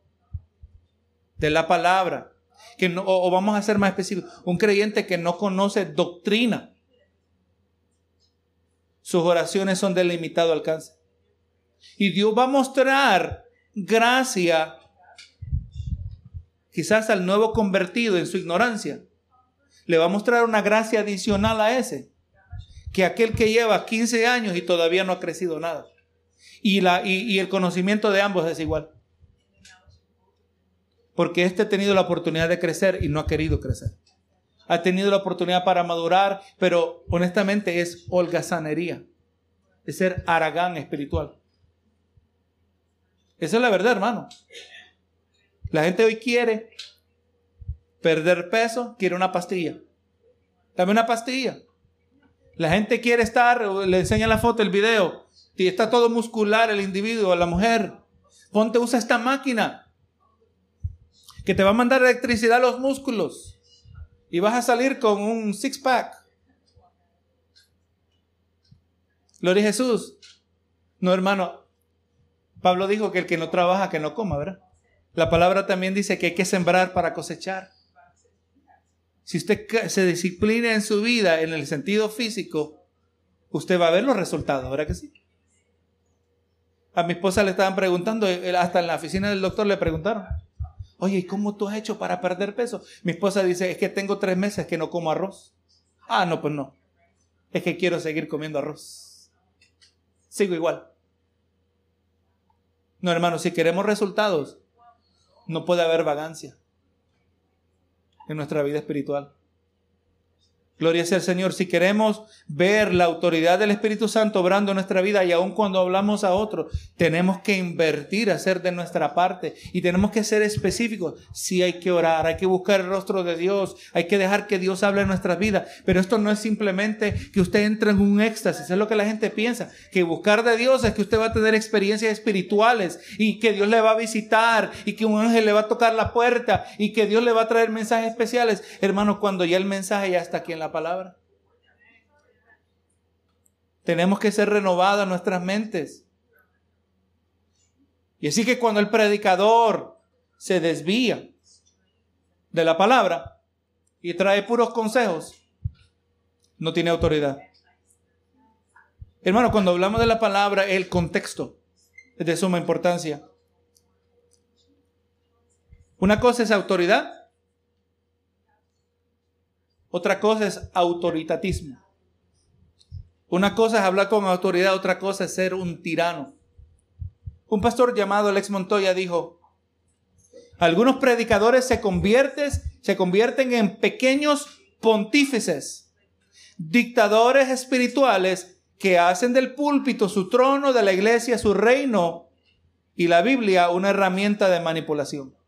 de la palabra, que no, o vamos a ser más específicos, un creyente que no conoce doctrina, sus oraciones son de limitado alcance. Y Dios va a mostrar gracia quizás al nuevo convertido en su ignorancia, le va a mostrar una gracia adicional a ese, que aquel que lleva 15 años y todavía no ha crecido nada. Y, la, y, el conocimiento de ambos es igual. Porque este ha tenido la oportunidad de crecer y no ha querido crecer. Ha tenido la oportunidad para madurar, pero honestamente es holgazanería. Es ser aragán espiritual. Esa es la verdad, hermano. La gente hoy quiere perder peso, quiere una pastilla. Dame una pastilla. La gente quiere estar, le enseña la foto, el video, y está todo muscular el individuo, la mujer. Ponte, usa esta máquina que te va a mandar electricidad a los músculos y vas a salir con un six pack. Gloria a Jesús. No, hermano. Pablo dijo que el que no trabaja, que no coma, ¿verdad? La palabra también dice que hay que sembrar para cosechar. Si usted se disciplina en su vida en el sentido físico, usted va a ver los resultados, ¿verdad que sí? A mi esposa le estaban preguntando, hasta en la oficina del doctor le preguntaron, oye, ¿y cómo tú has hecho para perder peso? Mi esposa dice, es que tengo tres meses que no como arroz. Ah, no, pues no. Es que quiero seguir comiendo arroz. Sigo igual. No, hermano, si queremos resultados, no puede haber vagancia en nuestra vida espiritual. Gloria sea al Señor. Si queremos ver la autoridad del Espíritu Santo obrando en nuestra vida y aun cuando hablamos a otro, tenemos que invertir, hacer de nuestra parte y tenemos que ser específicos. Si hay que orar, hay que buscar el rostro de Dios, hay que dejar que Dios hable en nuestras vidas. Pero esto no es simplemente que usted entre en un éxtasis, es lo que la gente piensa. Que buscar de Dios es que usted va a tener experiencias espirituales y que Dios le va a visitar y que un ángel le va a tocar la puerta y que Dios le va a traer mensajes especiales. Hermano, cuando ya el mensaje ya está aquí en la palabra. Tenemos que ser renovadas nuestras mentes. Y así que cuando el predicador se desvía de la palabra y trae puros consejos, no tiene autoridad. Hermano, cuando hablamos de la palabra, el contexto es de suma importancia. Una cosa es autoridad otra cosa es autoritatismo. Una cosa es hablar con autoridad, otra cosa es ser un tirano. Un pastor llamado Alex Montoya dijo, algunos predicadores se convierten, se convierten en pequeños pontífices, dictadores espirituales que hacen del púlpito su trono, de la iglesia su reino y la Biblia una herramienta de manipulación.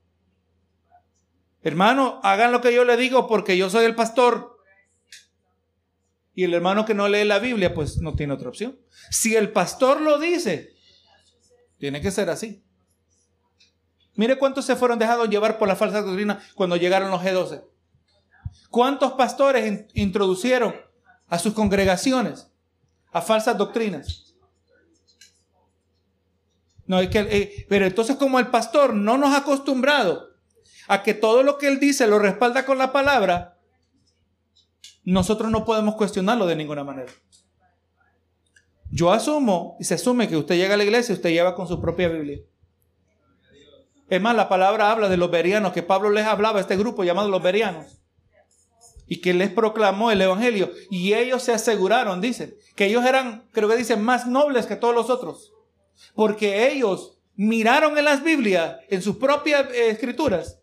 Hermano, hagan lo que yo le digo porque yo soy el pastor. Y el hermano que no lee la Biblia, pues no tiene otra opción. Si el pastor lo dice, tiene que ser así. Mire cuántos se fueron dejados llevar por la falsa doctrina cuando llegaron los G12. ¿Cuántos pastores introducieron a sus congregaciones a falsas doctrinas? No, eh, pero entonces como el pastor no nos ha acostumbrado a que todo lo que Él dice lo respalda con la palabra, nosotros no podemos cuestionarlo de ninguna manera. Yo asumo y se asume que usted llega a la iglesia y usted lleva con su propia Biblia. Es más, la palabra habla de los berianos, que Pablo les hablaba a este grupo llamado los berianos. Y que les proclamó el Evangelio. Y ellos se aseguraron, dicen, que ellos eran, creo que dicen, más nobles que todos los otros. Porque ellos miraron en las Biblias, en sus propias eh, escrituras,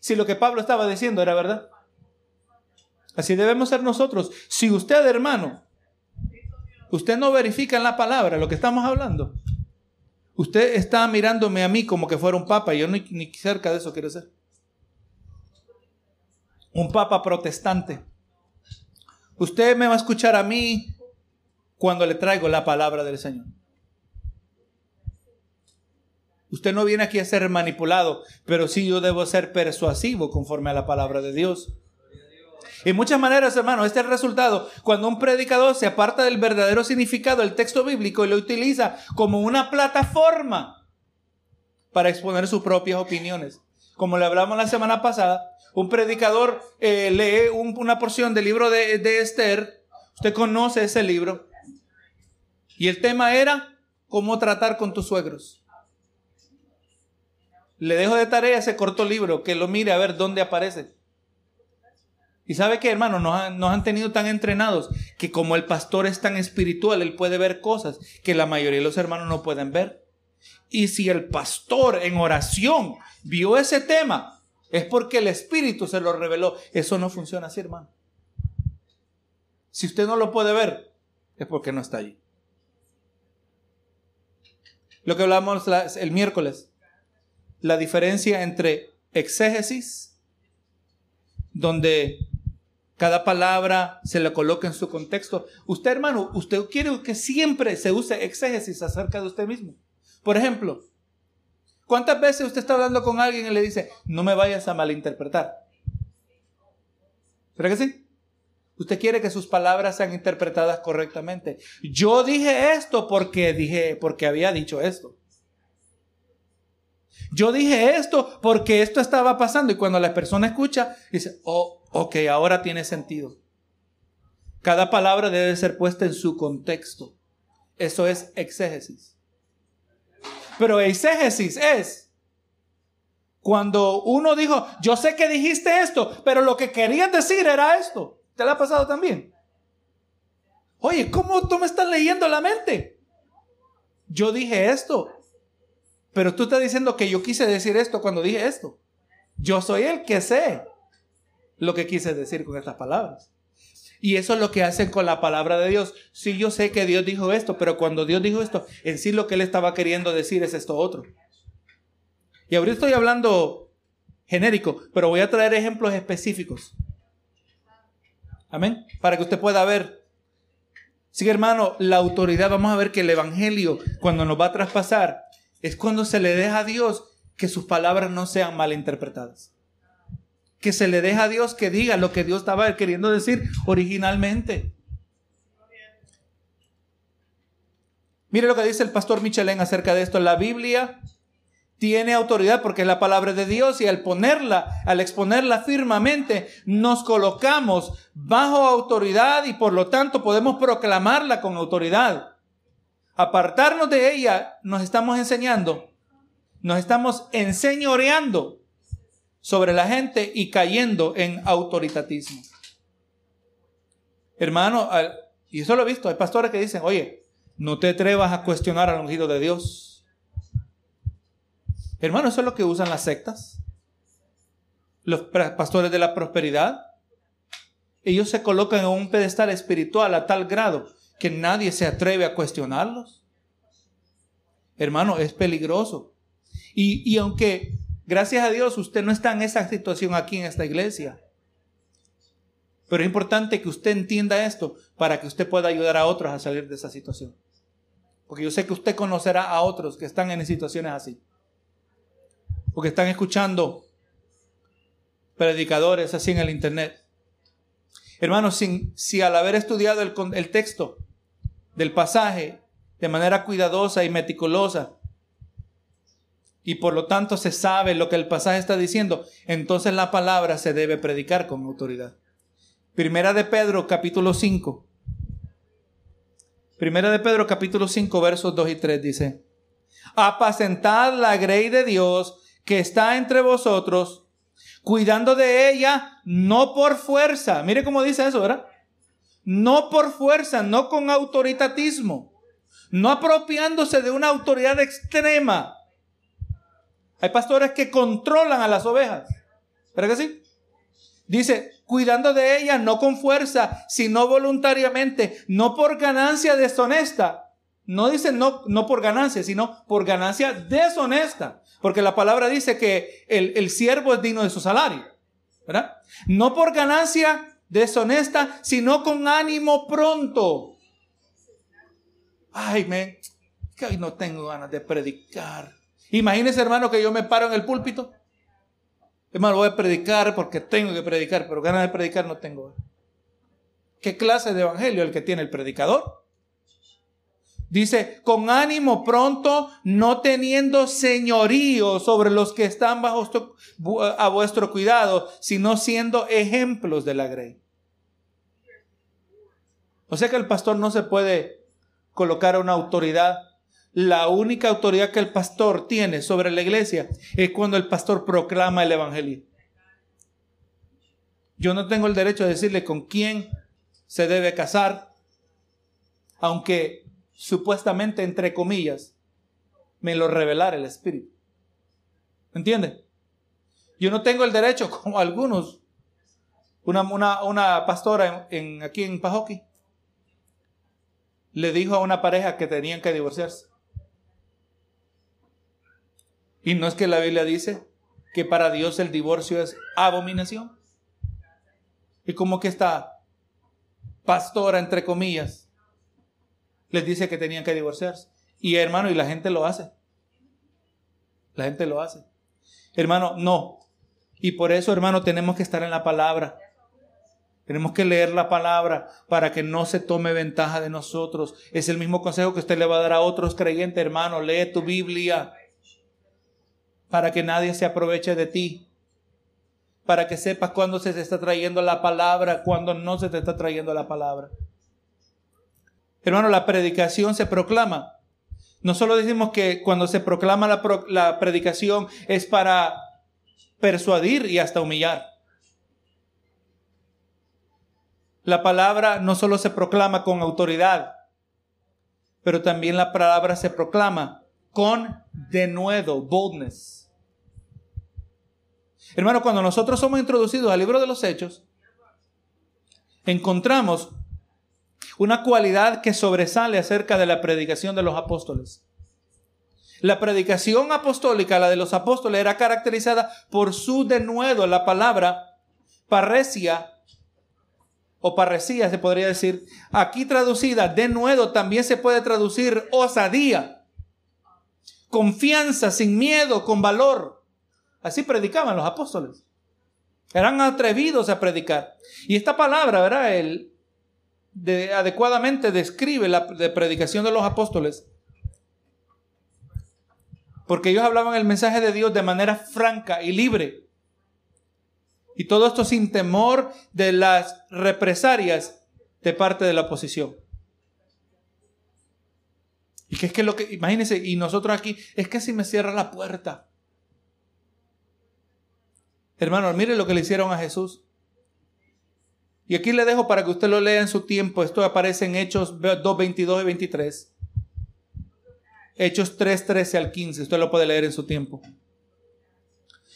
si lo que Pablo estaba diciendo era verdad. Así debemos ser nosotros. Si usted, hermano, usted no verifica en la palabra lo que estamos hablando, usted está mirándome a mí como que fuera un papa yo ni, ni cerca de eso quiero ser. Un papa protestante. Usted me va a escuchar a mí cuando le traigo la palabra del Señor. Usted no viene aquí a ser manipulado, pero sí yo debo ser persuasivo conforme a la palabra de Dios. En muchas maneras, hermano, este es el resultado. Cuando un predicador se aparta del verdadero significado del texto bíblico y lo utiliza como una plataforma para exponer sus propias opiniones. Como le hablamos la semana pasada, un predicador eh, lee una porción del libro de, de Esther. Usted conoce ese libro. Y el tema era cómo tratar con tus suegros. Le dejo de tarea ese corto libro, que lo mire a ver dónde aparece. Y sabe que, hermano, nos han, nos han tenido tan entrenados que como el pastor es tan espiritual, él puede ver cosas que la mayoría de los hermanos no pueden ver. Y si el pastor en oración vio ese tema, es porque el Espíritu se lo reveló. Eso no funciona así, hermano. Si usted no lo puede ver, es porque no está allí. Lo que hablamos el miércoles, la diferencia entre exégesis, donde cada palabra se le coloca en su contexto. Usted, hermano, usted quiere que siempre se use exégesis acerca de usted mismo. Por ejemplo, ¿cuántas veces usted está hablando con alguien y le dice, no me vayas a malinterpretar? ¿Será que sí? Usted quiere que sus palabras sean interpretadas correctamente. Yo dije esto porque dije, porque había dicho esto. Yo dije esto porque esto estaba pasando y cuando la persona escucha, dice, oh, Ok, ahora tiene sentido. Cada palabra debe ser puesta en su contexto. Eso es exégesis. Pero exégesis es cuando uno dijo, yo sé que dijiste esto, pero lo que querías decir era esto. ¿Te lo ha pasado también? Oye, ¿cómo tú me estás leyendo la mente? Yo dije esto, pero tú estás diciendo que yo quise decir esto cuando dije esto. Yo soy el que sé lo que quise decir con estas palabras. Y eso es lo que hacen con la palabra de Dios. Sí, yo sé que Dios dijo esto, pero cuando Dios dijo esto, en sí lo que él estaba queriendo decir es esto otro. Y ahorita estoy hablando genérico, pero voy a traer ejemplos específicos. Amén. Para que usted pueda ver. Sí, hermano, la autoridad, vamos a ver que el Evangelio, cuando nos va a traspasar, es cuando se le deja a Dios que sus palabras no sean mal interpretadas que se le deja a Dios que diga lo que Dios estaba queriendo decir originalmente. Mire lo que dice el pastor Michelén acerca de esto. La Biblia tiene autoridad porque es la palabra de Dios y al ponerla, al exponerla firmemente, nos colocamos bajo autoridad y por lo tanto podemos proclamarla con autoridad. Apartarnos de ella nos estamos enseñando, nos estamos enseñoreando sobre la gente y cayendo en autoritatismo. Hermano, y eso lo he visto, hay pastores que dicen, oye, no te atrevas a cuestionar al ungido de Dios. Hermano, eso es lo que usan las sectas. Los pastores de la prosperidad. Ellos se colocan en un pedestal espiritual a tal grado que nadie se atreve a cuestionarlos. Hermano, es peligroso. Y, y aunque Gracias a Dios usted no está en esa situación aquí en esta iglesia. Pero es importante que usted entienda esto para que usted pueda ayudar a otros a salir de esa situación. Porque yo sé que usted conocerá a otros que están en situaciones así. Porque están escuchando predicadores así en el internet. Hermanos, si, al haber estudiado el, el texto del pasaje de manera cuidadosa y meticulosa, y por lo tanto se sabe lo que el pasaje está diciendo, entonces la palabra se debe predicar con autoridad. Primera de Pedro capítulo 5. Primera de Pedro capítulo 5 versos 2 y 3 dice, apacentad la grey de Dios que está entre vosotros, cuidando de ella no por fuerza. Mire cómo dice eso, ¿verdad? No por fuerza, no con autoritatismo, no apropiándose de una autoridad extrema hay pastores que controlan a las ovejas. ¿Verdad que sí? Dice, cuidando de ellas no con fuerza, sino voluntariamente, no por ganancia deshonesta. No dice no, no por ganancia, sino por ganancia deshonesta. Porque la palabra dice que el, el siervo es digno de su salario. ¿Verdad? No por ganancia deshonesta, sino con ánimo pronto. Ay, me, que hoy no tengo ganas de predicar. Imagínese, hermano, que yo me paro en el púlpito. Hermano, voy a predicar porque tengo que predicar, pero ganas de predicar no tengo. ¿Qué clase de evangelio el que tiene el predicador? Dice, con ánimo pronto, no teniendo señorío sobre los que están bajo a vuestro cuidado, sino siendo ejemplos de la grey. O sea que el pastor no se puede colocar una autoridad la única autoridad que el pastor tiene sobre la iglesia es cuando el pastor proclama el evangelio. Yo no tengo el derecho de decirle con quién se debe casar, aunque supuestamente, entre comillas, me lo revelara el Espíritu. ¿Entiende? Yo no tengo el derecho, [LAUGHS] como algunos, una, una, pastora en, aquí en Pajoki, le dijo a una pareja que tenían que divorciarse. Y no es que la Biblia dice que para Dios el divorcio es abominación. Y como que esta pastora, entre comillas, les dice que tenían que divorciarse. Y hermano, y la gente lo hace. La gente lo hace. Hermano, no. Y por eso, hermano, tenemos que estar en la palabra. Tenemos que leer la palabra para que no se tome ventaja de nosotros. Es el mismo consejo que usted le va a dar a otros creyentes, hermano. Lee tu Biblia para que nadie se aproveche de ti, para que sepas cuándo se te está trayendo la palabra, cuándo no se te está trayendo la palabra. Hermano, la predicación se proclama. No solo decimos que cuando se proclama la, la predicación es para persuadir y hasta humillar. La palabra no solo se proclama con autoridad, pero también la palabra se proclama con denuedo, boldness. Hermano, cuando nosotros somos introducidos al libro de los Hechos, encontramos una cualidad que sobresale acerca de la predicación de los apóstoles. La predicación apostólica, la de los apóstoles, era caracterizada por su denuedo. La palabra parresia o parresía se podría decir, aquí traducida denuedo también se puede traducir osadía, confianza, sin miedo, con valor. Así predicaban los apóstoles. Eran atrevidos a predicar. Y esta palabra, ¿verdad? El, adecuadamente describe la predicación de los apóstoles. Porque ellos hablaban el mensaje de Dios de manera franca y libre. Y todo esto sin temor de las represalias de parte de la oposición. Y que es que lo que, imagínense, y nosotros aquí, es que si me cierra la puerta. Hermano, mire lo que le hicieron a Jesús. Y aquí le dejo para que usted lo lea en su tiempo. Esto aparece en Hechos 2, 22 y 23. Hechos 3, 13 al 15. Usted lo puede leer en su tiempo.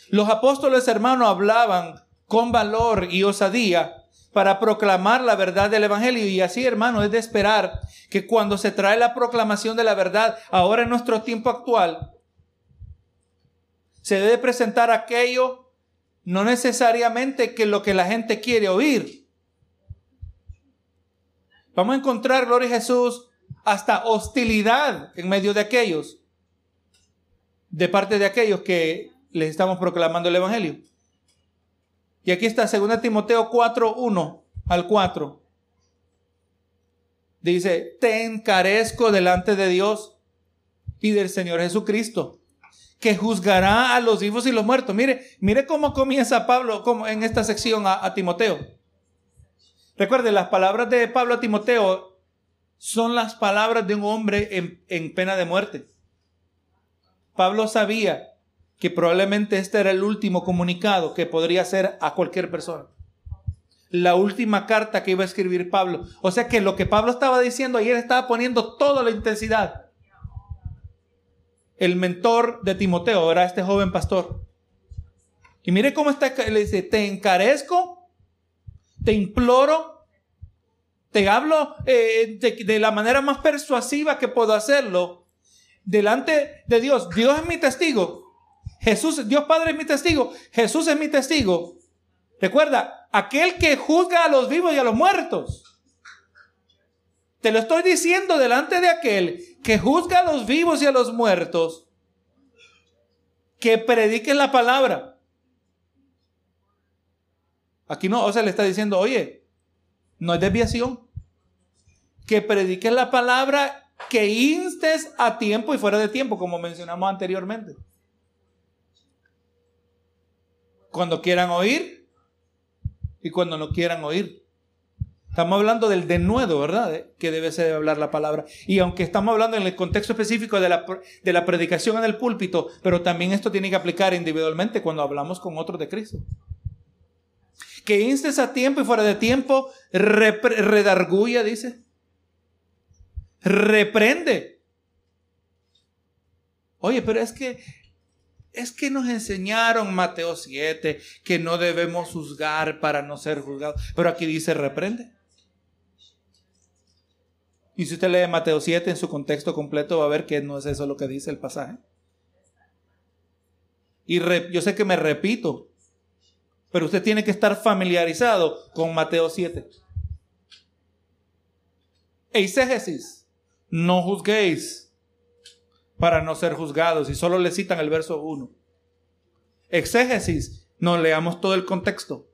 Los apóstoles hermanos hablaban con valor y osadía para proclamar la verdad del Evangelio. Y así, hermano, es de esperar que cuando se trae la proclamación de la verdad, ahora en nuestro tiempo actual, se debe presentar aquello no necesariamente que lo que la gente quiere oír, Vamos a encontrar, gloria a Jesús, hasta hostilidad en medio de aquellos, de parte de aquellos que les estamos proclamando el Evangelio. Y aquí está 2 Timoteo 4, 1 al 4. Dice, te encarezco delante de Dios y del Señor Jesucristo, que juzgará a los vivos y los muertos. Mire, mire cómo comienza Pablo como en esta sección a, a Timoteo. Recuerde, las palabras de Pablo a Timoteo son las palabras de un hombre en, pena de muerte. Pablo sabía que probablemente este era el último comunicado que podría hacer a cualquier persona. La última carta que iba a escribir Pablo. O sea que lo que Pablo estaba diciendo ayer estaba poniendo toda la intensidad. El mentor de Timoteo era este joven pastor. Y mire cómo está, le dice, te encarezco te imploro, te hablo eh, de, la manera más persuasiva que puedo hacerlo delante de Dios. Dios es mi testigo. Jesús, Dios Padre es mi testigo. Jesús es mi testigo. Recuerda, aquel que juzga a los vivos y a los muertos. Te lo estoy diciendo delante de aquel que juzga a los vivos y a los muertos. Que predique la palabra. Aquí no, o sea, le está diciendo, oye, no es desviación. Que prediques la palabra, que instes a tiempo y fuera de tiempo, como mencionamos anteriormente. Cuando quieran oír y cuando no quieran oír. Estamos hablando del denuedo, ¿verdad? Que debe ser hablar la palabra. Y aunque estamos hablando en el contexto específico de la, de la predicación en el púlpito, pero también esto tiene que aplicar individualmente cuando hablamos con otros de Cristo que instes a tiempo y fuera de tiempo, redarguya, dice. Reprende. Oye, pero es que es que nos enseñaron Mateo 7 que no debemos juzgar para no ser juzgados, pero aquí dice reprende. Y si usted lee Mateo 7 en su contexto completo va a ver que no es eso lo que dice el pasaje. Y yo sé que me repito, pero usted tiene que estar familiarizado con Mateo 7. Eisegesis, no juzguéis para no ser juzgados. Y solo le citan el verso 1. Exégesis, no leamos todo el contexto.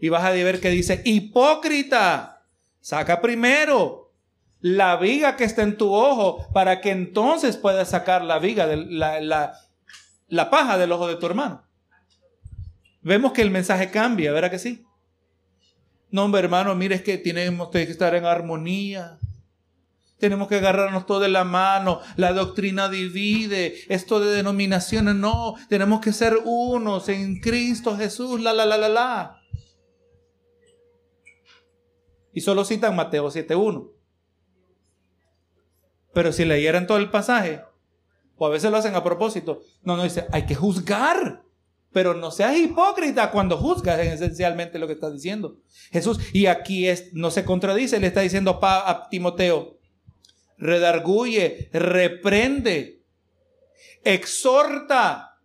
Y vas a ver que dice, hipócrita, saca primero la viga que está en tu ojo para que entonces puedas sacar la viga, de la, la paja del ojo de tu hermano. vemos que el mensaje cambia, ¿verdad que sí? No, hombre, hermano, mire, es que tenemos que estar en armonía. Tenemos que agarrarnos todo de la mano. La doctrina divide. Esto de denominaciones, no. Tenemos que ser unos en Cristo Jesús. La, la, la, la, la. Y solo citan Mateo 7.1. Pero si leyeran todo el pasaje, o a veces lo hacen a propósito, no, no dice, hay que juzgar. Pero no seas hipócrita cuando juzgas es esencialmente lo que está diciendo Jesús. Y aquí es, no se contradice, le está diciendo a Timoteo, redarguye, reprende, exhorta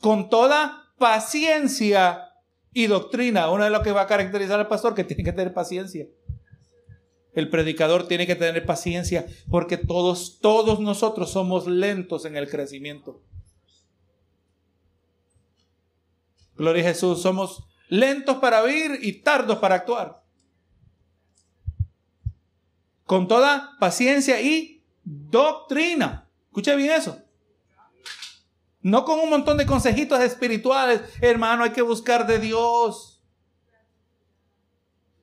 con toda paciencia y doctrina. Uno de lo que va a caracterizar al pastor que tiene que tener paciencia. El predicador tiene que tener paciencia porque todos, todos nosotros somos lentos en el crecimiento. Gloria a Jesús, somos lentos para oír y tardos para actuar con toda paciencia y doctrina. Escuche bien eso. No con un montón de consejitos espirituales. Hermano, hay que buscar de Dios.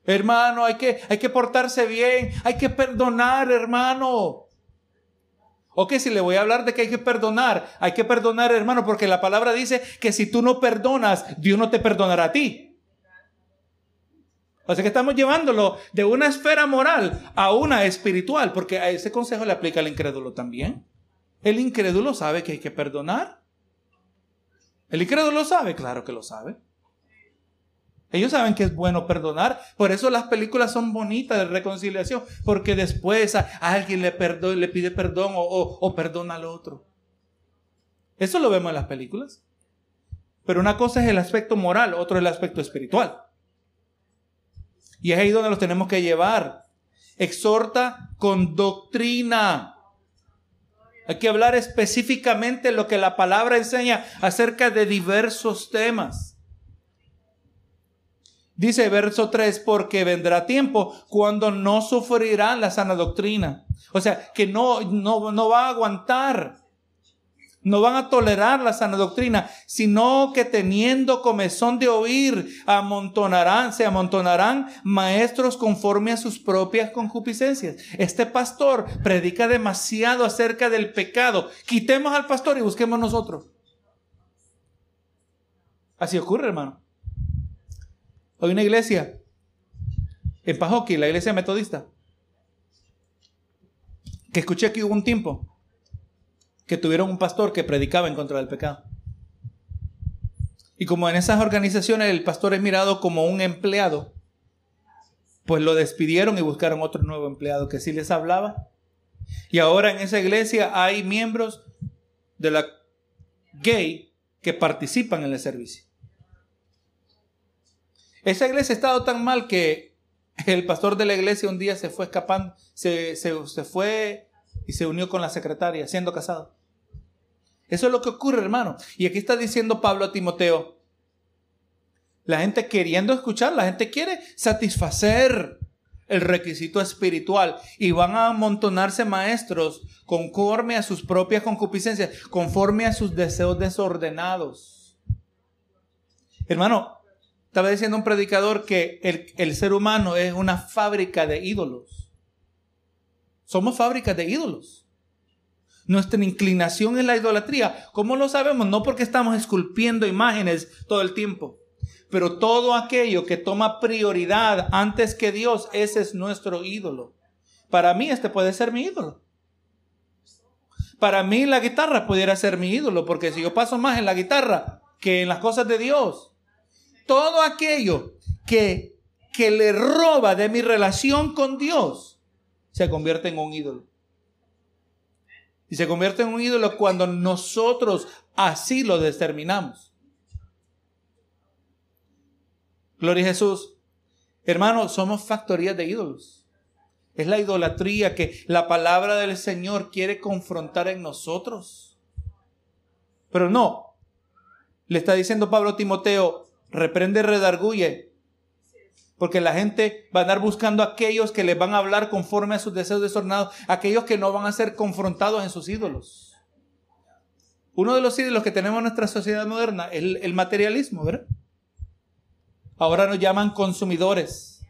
Hermano, hay que, hay que portarse bien. Hay que perdonar, hermano. Ok, si le voy a hablar de que hay que perdonar, hay que perdonar, hermano, porque la palabra dice que si tú no perdonas, Dios no te perdonará a ti. O que estamos llevándolo de una esfera moral a una espiritual, porque a ese consejo le aplica al incrédulo también. El incrédulo sabe que hay que perdonar. El incrédulo sabe, claro que lo sabe. Ellos saben que es bueno perdonar. Por eso las películas son bonitas de reconciliación. Porque después a, alguien le, le pide perdón o, o perdona al otro. Eso lo vemos en las películas. Pero una cosa es el aspecto moral, otro es el aspecto espiritual. Y es ahí donde los tenemos que llevar. Exhorta con doctrina. Hay que hablar específicamente lo que la palabra enseña acerca de diversos temas. Dice verso 3, porque vendrá tiempo cuando no sufrirán la sana doctrina. O sea, que no, no, no va a aguantar no van a tolerar la sana doctrina, sino que teniendo comezón de oír, amontonarán, se amontonarán maestros conforme a sus propias concupiscencias. Este pastor predica demasiado acerca del pecado. Quitemos al pastor y busquemos nosotros. Así ocurre, hermano. Hay una iglesia en Pajoki, la iglesia metodista, que escuché que hubo un tiempo que tuvieron un pastor que predicaba en contra del pecado. Y como en esas organizaciones el pastor es mirado como un empleado, pues lo despidieron y buscaron otro nuevo empleado que sí les hablaba. Y ahora en esa iglesia hay miembros de la gay que participan en el servicio. Esa iglesia ha estado tan mal que el pastor de la iglesia un día se fue escapando, se, se, se fue y se unió con la secretaria, siendo casado. Eso es lo que ocurre, hermano. Y aquí está diciendo Pablo a Timoteo, la gente queriendo escuchar, la gente quiere satisfacer el requisito espiritual y van a amontonarse maestros conforme a sus propias concupiscencias, conforme a sus deseos desordenados. Hermano, estaba diciendo un predicador que el, ser humano es una fábrica de ídolos. Somos fábricas de ídolos. Nuestra inclinación es la idolatría. ¿Cómo lo sabemos? No porque estamos esculpiendo imágenes todo el tiempo. Pero todo aquello que toma prioridad antes que Dios, ese es nuestro ídolo. Para mí este puede ser mi ídolo. Para mí la guitarra pudiera ser mi ídolo, porque si yo paso más en la guitarra que en las cosas de Dios, todo aquello que, que le roba de mi relación con Dios, se convierte en un ídolo. Y se convierte en un ídolo cuando nosotros así lo determinamos. Gloria a Jesús. Hermanos, somos factorías de ídolos. Es la idolatría que la palabra del Señor quiere confrontar en nosotros. Pero no. Le está diciendo Pablo a Timoteo, reprende, redarguye, porque la gente va a andar buscando a aquellos que les van a hablar conforme a sus deseos desordenados, aquellos que no van a ser confrontados en sus ídolos. Uno de los ídolos que tenemos en nuestra sociedad moderna es el, materialismo, ¿verdad? Ahora nos llaman consumidores.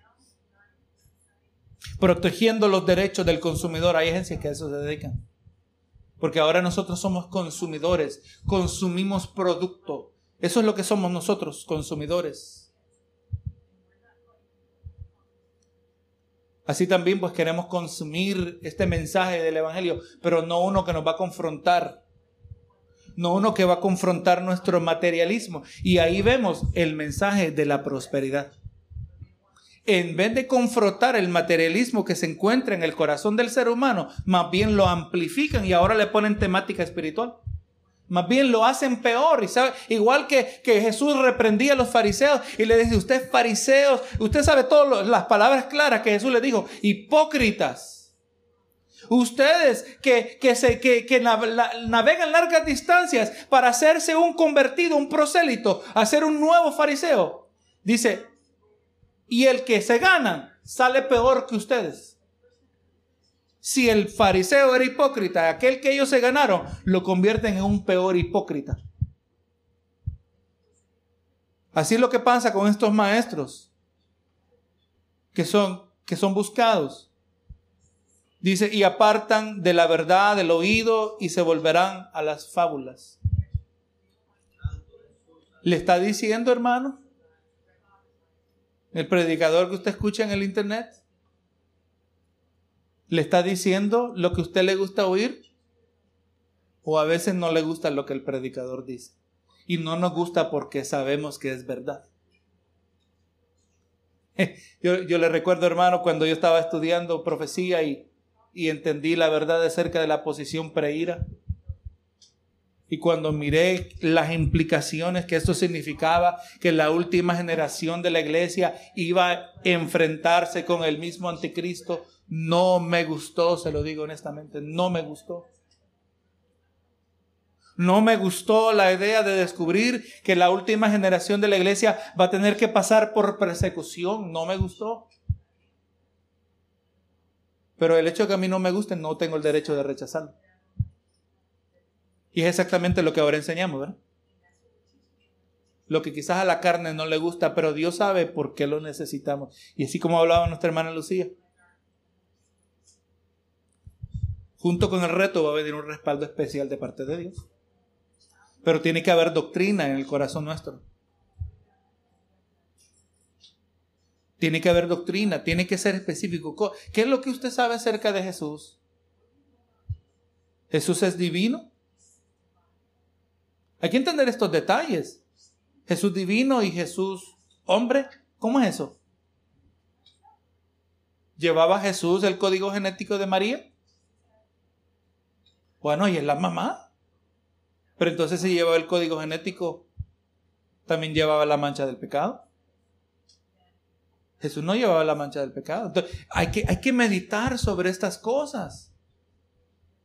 Protegiendo los derechos del consumidor. Hay agencias que a eso se dedican. Porque ahora nosotros somos consumidores. Consumimos producto. Eso es lo que somos nosotros, consumidores. Así también pues queremos consumir este mensaje del Evangelio, pero no uno que nos va a confrontar, no uno que va a confrontar nuestro materialismo. Y ahí vemos el mensaje de la prosperidad. En vez de confrontar el materialismo que se encuentra en el corazón del ser humano, más bien lo amplifican y ahora le ponen temática espiritual. Más bien lo hacen peor. Y sabe, igual que, que Jesús reprendía a los fariseos y le dice, usted fariseos, usted sabe todas las palabras claras que Jesús le dijo, hipócritas. Ustedes que, que, se, que, que navegan largas distancias para hacerse un convertido, un prosélito, hacer un nuevo fariseo. Dice, y el que se gana sale peor que ustedes si el fariseo era hipócrita, aquel que ellos se ganaron, lo convierten en un peor hipócrita. Así es lo que pasa con estos maestros que son, que son buscados. Dice, y apartan de la verdad del oído y se volverán a las fábulas. ¿Le está diciendo, hermano? El predicador que usted escucha en el internet ¿Le está diciendo lo que a usted le gusta oír? O a veces no le gusta lo que el predicador dice. Y no nos gusta porque sabemos que es verdad. [LAUGHS] Yo, le recuerdo, hermano, cuando yo estaba estudiando profecía y, y entendí la verdad acerca de la posición preira. Y cuando miré las implicaciones que esto significaba, que la última generación de la iglesia iba a enfrentarse con el mismo anticristo, no me gustó, se lo digo honestamente, no me gustó. No me gustó la idea de descubrir que la última generación de la iglesia va a tener que pasar por persecución. No me gustó. Pero el hecho de que a mí no me guste, no tengo el derecho de rechazarlo. Y es exactamente lo que ahora enseñamos, ¿verdad? Lo que quizás a la carne no le gusta, pero Dios sabe por qué lo necesitamos. Y así como hablaba nuestra hermana Lucía, Junto con el reto va a venir un respaldo especial de parte de Dios. Pero tiene que haber doctrina en el corazón nuestro. Tiene que haber doctrina, tiene que ser específico. ¿Qué es lo que usted sabe acerca de Jesús? Jesús es divino. Hay que entender estos detalles. Jesús divino y Jesús hombre. ¿Cómo es eso? ¿Llevaba Jesús el código genético de María? Bueno, y es la mamá. Pero entonces si llevaba el código genético, también llevaba la mancha del pecado. Jesús no llevaba la mancha del pecado. Entonces, hay que, hay que meditar sobre estas cosas.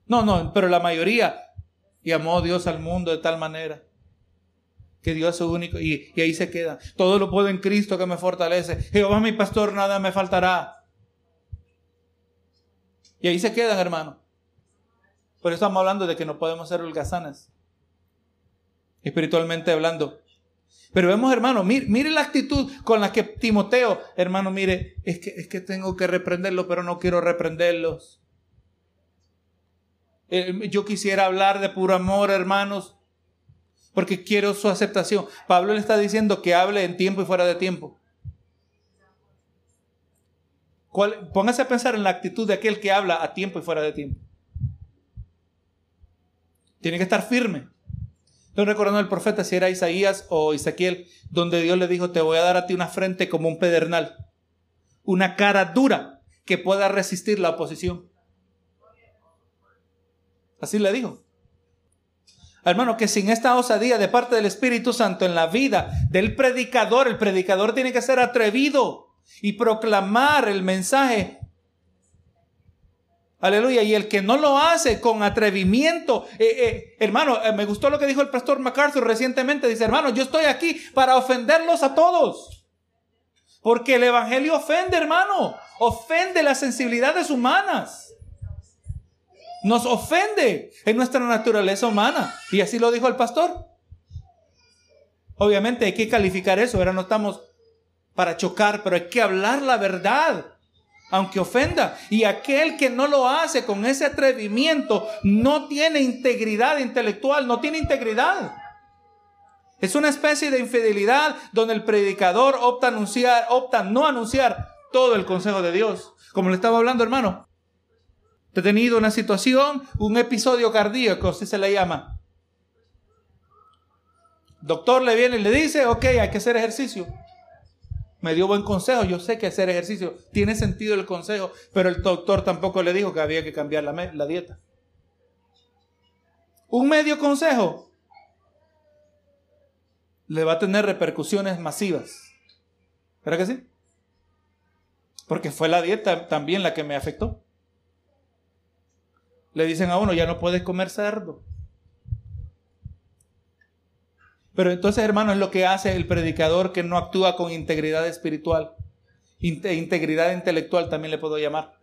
No, no, pero la mayoría. Y amó Dios al mundo de tal manera que Dios es su único. Y, ahí se queda. Todo lo puedo en Cristo que me fortalece. Jehová mi pastor, nada me faltará. Y ahí se quedan, hermano. Por eso estamos hablando de que no podemos ser holgazanes, espiritualmente hablando. Pero vemos, hermano, mire, la actitud con la que Timoteo, hermano, mire, es que, es que tengo que reprenderlo, pero no quiero reprenderlos. Eh, yo quisiera hablar de puro amor, hermanos, porque quiero su aceptación. Pablo le está diciendo que hable en tiempo y fuera de tiempo. póngase a pensar en la actitud de aquel que habla a tiempo y fuera de tiempo. Tiene que estar firme. Estoy recordando el profeta, si era Isaías o Ezequiel, donde Dios le dijo, te voy a dar a ti una frente como un pedernal, una cara dura que pueda resistir la oposición. Así le dijo. Hermano, que sin esta osadía de parte del Espíritu Santo en la vida del predicador, el predicador tiene que ser atrevido y proclamar el mensaje Aleluya. Y el que no lo hace con atrevimiento, eh, eh, hermano, eh, me gustó lo que dijo el pastor MacArthur recientemente. Dice, hermano, yo estoy aquí para ofenderlos a todos. Porque el Evangelio ofende, hermano. Ofende las sensibilidades humanas. Nos ofende en nuestra naturaleza humana. Y así lo dijo el pastor. Obviamente hay que calificar eso. Ahora no estamos para chocar, pero hay que hablar la verdad, aunque ofenda. Y aquel que no lo hace con ese atrevimiento no tiene integridad intelectual, no tiene integridad. Es una especie de infidelidad donde el predicador opta anunciar, opta no anunciar todo el consejo de Dios. Como le estaba hablando, hermano. He tenido una situación, un episodio cardíaco, así se le llama. Doctor le viene y le dice, ok, hay que hacer ejercicio. Me dio buen consejo, yo sé que hacer ejercicio tiene sentido el consejo, pero el doctor tampoco le dijo que había que cambiar la, dieta. Un medio consejo le va a tener repercusiones masivas. ¿Verdad que sí? Porque fue la dieta también la que me afectó. Le dicen a uno, ya no puedes comer cerdo. Pero entonces, hermano, es lo que hace el predicador que no actúa con integridad espiritual. Integridad intelectual también le puedo llamar.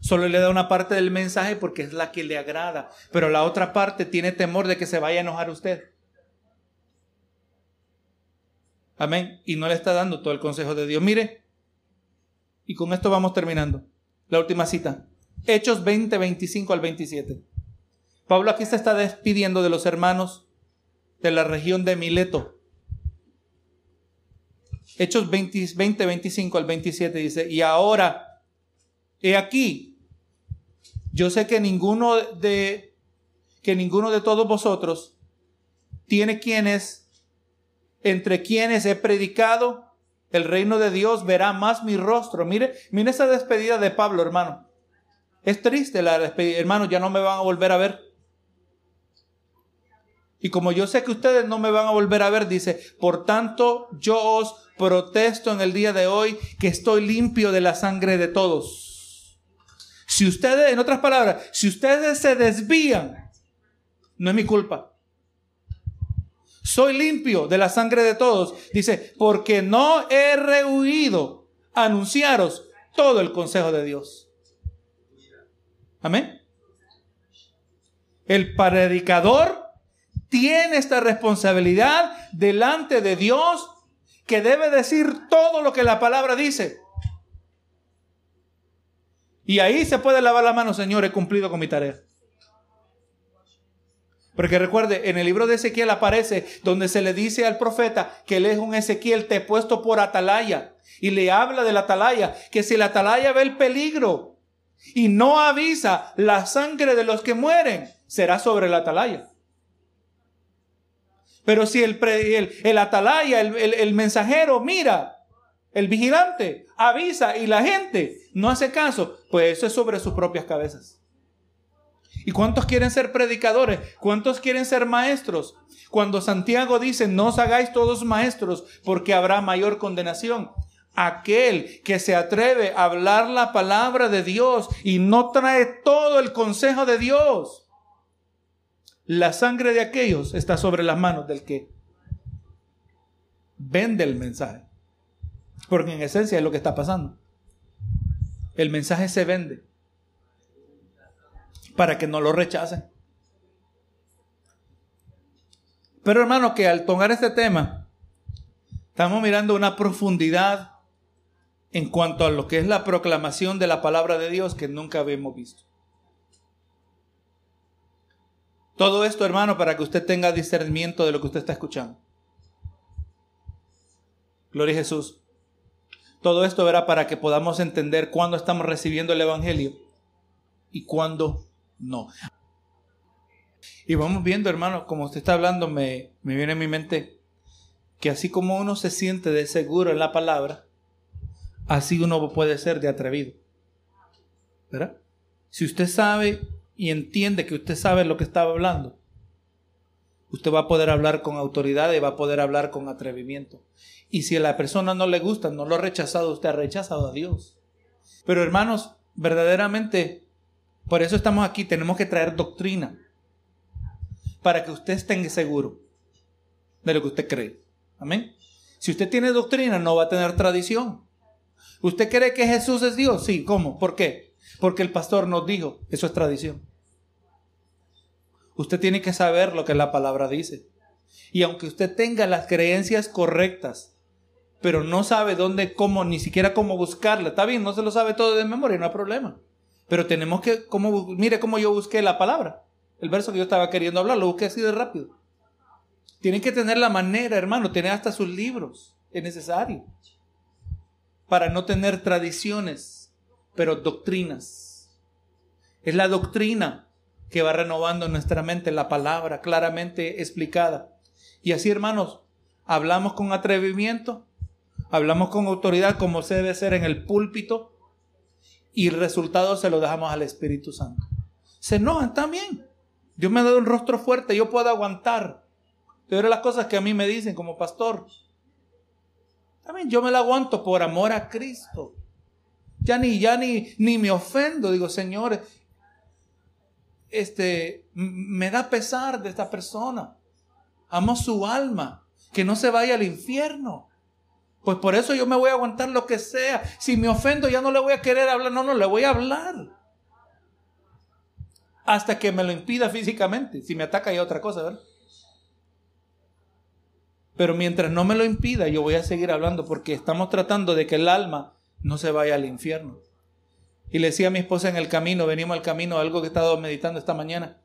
Solo le da una parte del mensaje porque es la que le agrada. Pero la otra parte tiene temor de que se vaya a enojar usted. Amén. Y no le está dando todo el consejo de Dios. Mire, y con esto vamos terminando. La última cita. Hechos 20, 25 al 27. Pablo aquí se está despidiendo de los hermanos de la región de Mileto. Hechos 20, 20, 25 al 27 dice, y ahora, he aquí, yo sé que ninguno de, que ninguno de todos vosotros tiene quienes, entre quienes he predicado el reino de Dios, verá más mi rostro. Mire, mire esa despedida de Pablo, hermano. Es triste la despedida, hermano, ya no me van a volver a ver. Y como yo sé que ustedes no me van a volver a ver, dice, por tanto yo os protesto en el día de hoy que estoy limpio de la sangre de todos. Si ustedes, en otras palabras, si ustedes se desvían, no es mi culpa. Soy limpio de la sangre de todos. Dice, porque no he rehuido anunciaros todo el consejo de Dios. Amén. El predicador tiene esta responsabilidad delante de Dios que debe decir todo lo que la palabra dice. Y ahí se puede lavar la mano, Señor, he cumplido con mi tarea. Porque recuerde, en el libro de Ezequiel aparece donde se le dice al profeta que él es un Ezequiel, te he puesto por atalaya. Y le habla de la atalaya, que si la atalaya ve el peligro y no avisa la sangre de los que mueren, será sobre la atalaya. Pero si el, atalaya, el, el mensajero mira, el vigilante avisa y la gente no hace caso, pues eso es sobre sus propias cabezas. ¿Y cuántos quieren ser predicadores? ¿Cuántos quieren ser maestros? Cuando Santiago dice, no os hagáis todos maestros porque habrá mayor condenación. Aquel que se atreve a hablar la palabra de Dios y no trae todo el consejo de Dios la sangre de aquellos está sobre las manos del que vende el mensaje. Porque en esencia es lo que está pasando. El mensaje se vende para que no lo rechacen. Pero hermano, que al tomar este tema, estamos mirando una profundidad en cuanto a lo que es la proclamación de la palabra de Dios que nunca habíamos visto. Todo esto, hermano, para que usted tenga discernimiento de lo que usted está escuchando. Gloria a Jesús. Todo esto verá para que podamos entender cuándo estamos recibiendo el Evangelio y cuándo no. Y vamos viendo, hermano, como usted está hablando, me, me viene a mi mente que así como uno se siente de seguro en la palabra, así uno puede ser de atrevido. ¿Verdad? Si usted sabe y entiende que usted sabe lo que estaba hablando, usted va a poder hablar con autoridad y va a poder hablar con atrevimiento. Y si a la persona no le gusta, no lo ha rechazado, usted ha rechazado a Dios. Pero hermanos, verdaderamente, por eso estamos aquí, tenemos que traer doctrina para que usted esté seguro de lo que usted cree. Amén. Si usted tiene doctrina, no va a tener tradición. ¿Usted cree que Jesús es Dios? Sí, ¿cómo? ¿Por qué? Porque el pastor nos dijo, eso es tradición. Usted tiene que saber lo que la palabra dice. Y aunque usted tenga las creencias correctas pero no sabe dónde, cómo, ni siquiera cómo buscarla. Está bien, no se lo sabe todo de memoria, no hay problema. Pero tenemos que, como, mire cómo yo busqué la palabra. El verso que yo estaba queriendo hablar, lo busqué así de rápido. Tienen que tener la manera, hermano, tener hasta sus libros. Es necesario. Para no tener tradiciones, pero doctrinas. Es la doctrina que va renovando nuestra mente, la palabra claramente explicada. Y así, hermanos, hablamos con atrevimiento, hablamos con autoridad como se debe ser en el púlpito y el resultado se lo dejamos al Espíritu Santo. Se enojan también. Dios me ha dado un rostro fuerte, yo puedo aguantar. Pero las cosas que a mí me dicen como pastor. También yo me la aguanto por amor a Cristo. Ya ni, ya ni, ni me ofendo. Digo, Señor, este, me da pesar de esta persona. Amo su alma. Que no se vaya al infierno. Pues por eso yo me voy a aguantar lo que sea. Si me ofendo ya no le voy a querer hablar. No, no, le voy a hablar. Hasta que me lo impida físicamente. Si me ataca ya otra cosa, ¿verdad? Pero mientras no me lo impida, yo voy a seguir hablando porque estamos tratando de que el alma no se vaya al infierno. Y le decía a mi esposa en el camino, venimos al camino, algo que he estado meditando esta mañana.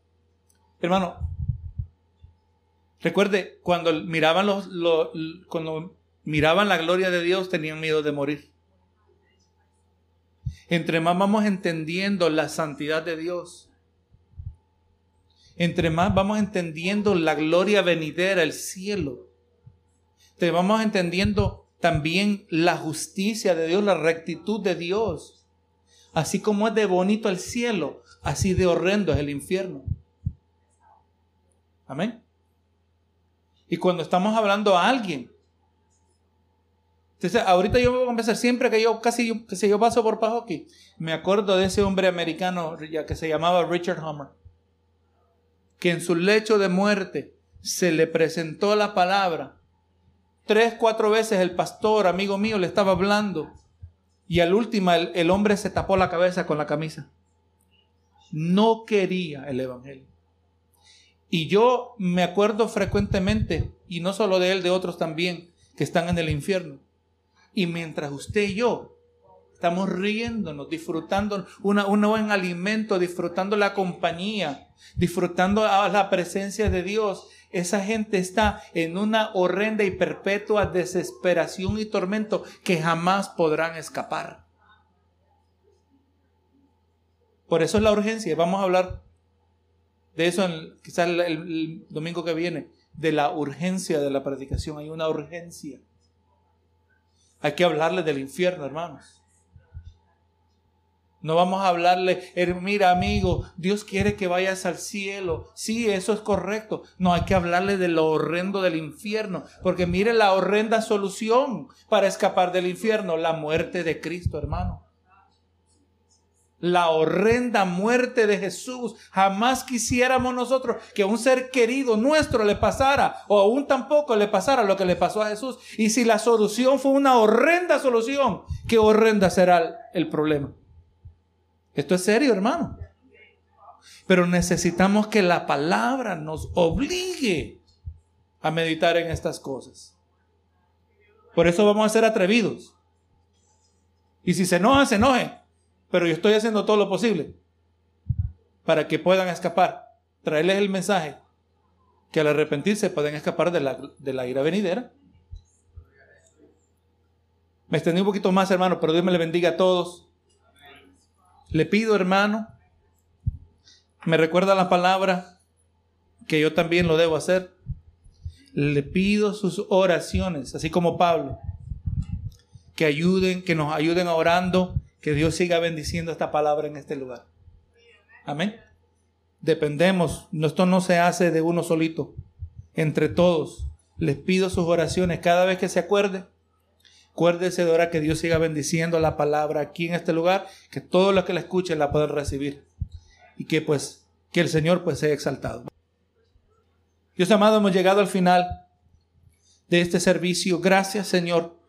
Hermano, recuerde, cuando miraban, los, cuando miraban la gloria de Dios, tenían miedo de morir. Entre más vamos entendiendo la santidad de Dios, entre más vamos entendiendo la gloria venidera, el cielo, te vamos entendiendo también la justicia de Dios, la rectitud de Dios. Así como es de bonito el cielo, así de horrendo es el infierno. Amén. Y cuando estamos hablando a alguien, entonces ahorita yo me voy a empezar siempre que yo casi yo, que yo paso por Pajoki, me acuerdo de ese hombre americano que se llamaba Richard Hummer, que en su lecho de muerte se le presentó la palabra Tres, cuatro veces el pastor, amigo mío, le estaba hablando. Y al último el, el hombre se tapó la cabeza con la camisa. No quería el Evangelio. Y yo me acuerdo frecuentemente, y no solo de él, de otros también, que están en el infierno. Y mientras usted y yo estamos riéndonos, disfrutando una, un buen alimento, disfrutando la compañía, disfrutando la presencia de Dios, esa gente está en una horrenda y perpetua desesperación y tormento que jamás podrán escapar. Por eso es la urgencia. Vamos a hablar de eso quizás el domingo que viene, de la urgencia de la predicación. Hay una urgencia. Hay que hablarle del infierno, hermanos. No vamos a hablarle, mira amigo, Dios quiere que vayas al cielo. Sí, eso es correcto. No, hay que hablarle de lo horrendo del infierno. Porque mire la horrenda solución para escapar del infierno, la muerte de Cristo, hermano. La horrenda muerte de Jesús. Jamás quisiéramos nosotros que a un ser querido nuestro le pasara o aún tampoco le pasara lo que le pasó a Jesús. Y si la solución fue una horrenda solución, qué horrenda será el problema. Esto es serio, hermano. Pero necesitamos que la palabra nos obligue a meditar en estas cosas. Por eso vamos a ser atrevidos. Y si se enoja, se enoje. Pero yo estoy haciendo todo lo posible para que puedan escapar. Traerles el mensaje que al arrepentirse pueden escapar de la, de la ira venidera. Me extendí un poquito más, hermano, pero Dios me le bendiga a todos. Le pido, hermano, me recuerda la palabra que yo también lo debo hacer. Le pido sus oraciones, así como Pablo, que ayuden, que nos ayuden orando, que Dios siga bendiciendo esta palabra en este lugar. Amén. Dependemos, esto no se hace de uno solito, entre todos. Les pido sus oraciones cada vez que se acuerde Acuérdese de ahora que Dios siga bendiciendo la palabra aquí en este lugar, que todos los que la escuchen la puedan recibir y que pues que el Señor pues sea exaltado. Dios amado, hemos llegado al final de este servicio. Gracias, Señor,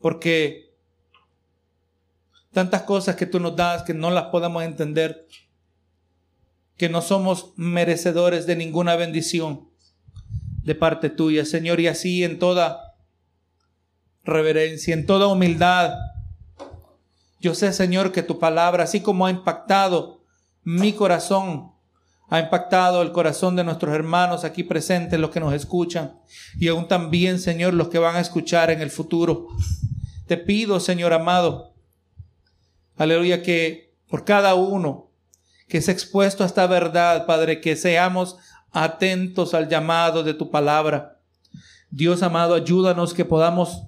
porque tantas cosas que tú nos das que no las podemos entender, que no somos merecedores de ninguna bendición de parte tuya, Señor, y así en toda reverencia, en toda humildad. Yo sé, Señor, que tu palabra, así como ha impactado mi corazón, ha impactado el corazón de nuestros hermanos aquí presentes, los que nos escuchan, y aún también, Señor, los que van a escuchar en el futuro. Te pido, Señor amado, aleluya, que por cada uno que es expuesto a esta verdad, Padre, que seamos atentos al llamado de tu palabra. Dios amado, ayúdanos que podamos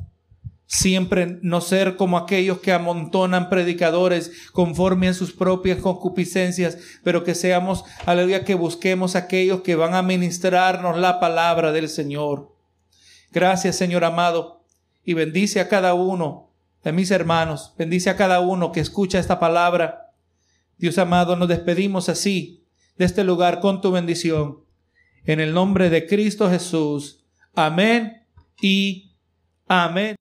siempre no ser como aquellos que amontonan predicadores conforme a sus propias concupiscencias, pero que seamos, aleluya, que busquemos aquellos que van a ministrarnos la palabra del Señor. Gracias, Señor amado, y bendice a cada uno de mis hermanos, bendice a cada uno que escucha esta palabra. Dios amado, nos despedimos así de este lugar con tu bendición. En el nombre de Cristo Jesús. Amén y amén.